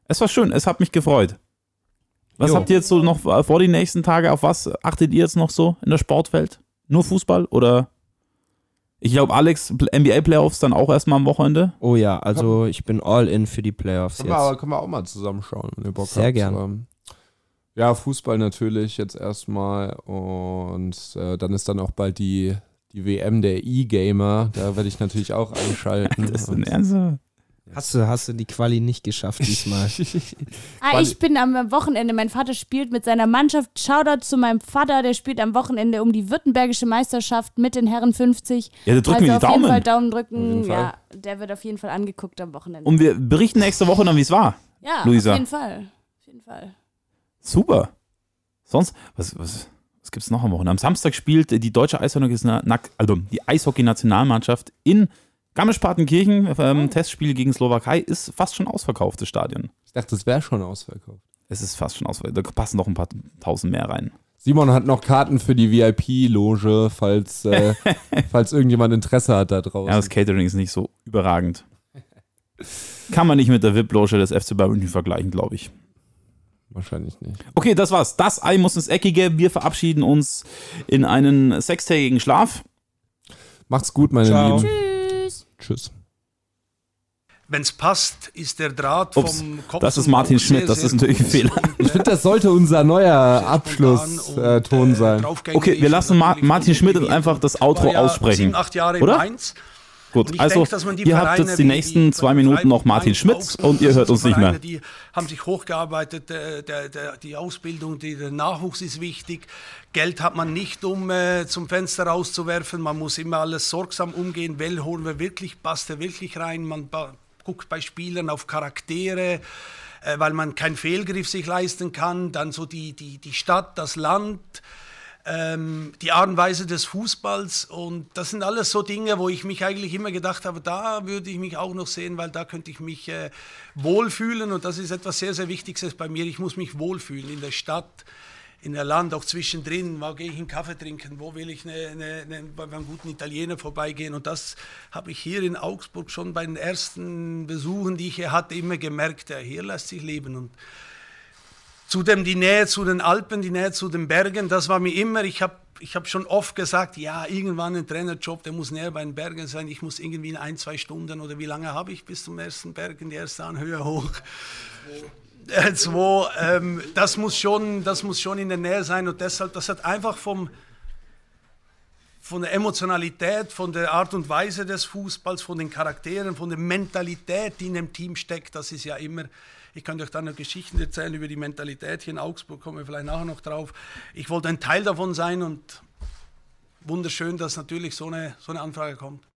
[SPEAKER 4] Es war schön, es hat mich gefreut. Was
[SPEAKER 3] Jo.
[SPEAKER 4] habt ihr jetzt so noch vor die nächsten Tage? Auf was achtet ihr jetzt noch so in der Sportwelt? Nur Fußball oder? Ich glaube, Alex, NBA-Playoffs dann auch erstmal am Wochenende.
[SPEAKER 6] Oh ja, also ich bin all in für die Playoffs
[SPEAKER 3] Können wir, aber,
[SPEAKER 6] jetzt.
[SPEAKER 3] können wir auch mal zusammenschauen, wenn ihr Bock
[SPEAKER 6] Sehr
[SPEAKER 3] habt.
[SPEAKER 6] gern.
[SPEAKER 3] Ähm, ja, Fußball natürlich jetzt erstmal und äh, dann ist dann auch bald die, die WM der E-Gamer. Da werde ich natürlich auch einschalten.
[SPEAKER 4] Das ist ein Ernst?
[SPEAKER 6] Hast du, hast du die Quali nicht geschafft diesmal?
[SPEAKER 5] Ah, ich bin am Wochenende, mein Vater spielt mit seiner Mannschaft. Shoutout zu meinem Vater, der spielt am Wochenende um die württembergische Meisterschaft mit den Herren 50.
[SPEAKER 4] Ja, da drücken wir
[SPEAKER 5] also
[SPEAKER 4] die
[SPEAKER 5] auf jeden
[SPEAKER 4] Daumen.
[SPEAKER 5] Fall Daumen
[SPEAKER 3] Auf
[SPEAKER 5] drücken.
[SPEAKER 3] jeden Fall.
[SPEAKER 5] Ja, der wird auf jeden Fall angeguckt am Wochenende.
[SPEAKER 4] Und wir berichten nächste Woche dann, wie es war.
[SPEAKER 5] ja,
[SPEAKER 4] Luisa.
[SPEAKER 5] auf jeden Fall. Auf jeden Fall.
[SPEAKER 4] Super. Sonst, was, was, was gibt es noch am Wochenende? Am Samstag spielt die deutsche Eishockey, also die Eishockey-Nationalmannschaft in Garmisch-Partenkirchen. Ähm, Testspiel gegen Slowakei ist fast schon ausverkauft, das Stadion.
[SPEAKER 3] Ich dachte, das wäre schon ausverkauft.
[SPEAKER 4] Es ist fast schon ausverkauft. Da passen noch ein paar tausend mehr rein.
[SPEAKER 3] Simon hat noch Karten für die VIP-Loge, falls, äh, falls irgendjemand Interesse hat da draußen.
[SPEAKER 4] Ja, das Catering ist nicht so überragend. Kann man nicht mit der VIP-Loge des FC Bayern München vergleichen, glaube ich.
[SPEAKER 3] Wahrscheinlich nicht.
[SPEAKER 4] Okay, das war's. Das Ei muss ins Eckige. Wir verabschieden uns in einen sechstägigen Schlaf.
[SPEAKER 3] Macht's gut, meine
[SPEAKER 6] Ciao.
[SPEAKER 3] Lieben.
[SPEAKER 5] Tschüss.
[SPEAKER 3] Tschüss.
[SPEAKER 10] Wenn es passt, ist der Draht
[SPEAKER 4] Ups,
[SPEAKER 10] vom Kopf
[SPEAKER 4] das ist Martin Schmidt,
[SPEAKER 10] sehr,
[SPEAKER 4] das ist natürlich ein Fehler.
[SPEAKER 10] äh,
[SPEAKER 3] Ich finde, das sollte unser neuer Abschlusston Ton
[SPEAKER 10] äh,
[SPEAKER 3] sein.
[SPEAKER 4] Okay, wir lassen Ma Martin Schmidt einfach das Outro
[SPEAKER 10] ja
[SPEAKER 4] aussprechen.
[SPEAKER 10] Sieben, acht Jahre in
[SPEAKER 4] Oder?
[SPEAKER 10] Mainz
[SPEAKER 4] Gut, also
[SPEAKER 10] denke,
[SPEAKER 4] ihr habt jetzt die nächsten zwei Minuten noch Martin Schmitz und ihr hört uns nicht mehr.
[SPEAKER 10] Die haben sich hochgearbeitet, äh, der, der, die Ausbildung, die, der Nachwuchs ist wichtig. Geld hat man nicht, um äh, zum Fenster rauszuwerfen. Man muss immer alles sorgsam umgehen. Well holen wir wirklich, passt er wirklich rein? Man guckt bei Spielern auf Charaktere, äh, weil man keinen Fehlgriff sich leisten kann. Dann so die, die, die Stadt, das Land ähm, die Art und Weise des Fußballs und das sind alles so Dinge, wo ich mich eigentlich immer gedacht habe, da würde ich mich auch noch sehen, weil da könnte ich mich äh, wohlfühlen und das ist etwas sehr, sehr Wichtiges bei mir. Ich muss mich wohlfühlen in der Stadt, in der Land, auch zwischendrin. Wo gehe ich einen Kaffee trinken? Wo will ich eine, eine, eine, bei einem guten Italiener vorbeigehen? Und das habe ich hier in Augsburg schon bei den ersten Besuchen, die ich hier hatte, immer gemerkt. Ja, hier lässt sich leben und Zudem die Nähe zu den Alpen, die Nähe zu den Bergen, das war mir immer, ich habe ich hab schon oft gesagt, ja, irgendwann ein Trainerjob, der muss näher bei den Bergen sein, ich muss irgendwie in ein, zwei Stunden oder wie lange habe ich bis zum ersten Berg, in die erste Anhöhe hoch? Äh, zwei, ähm, das, muss schon, das muss schon in der Nähe sein und deshalb, das hat einfach vom, von der Emotionalität, von der Art und Weise des Fußballs, von den Charakteren, von der Mentalität, die in dem Team steckt, das ist ja immer, ich könnte euch dann noch Geschichten erzählen über die Mentalität hier in Augsburg, kommen wir vielleicht nachher noch drauf. Ich wollte ein Teil davon sein und wunderschön, dass natürlich so eine, so eine Anfrage kommt.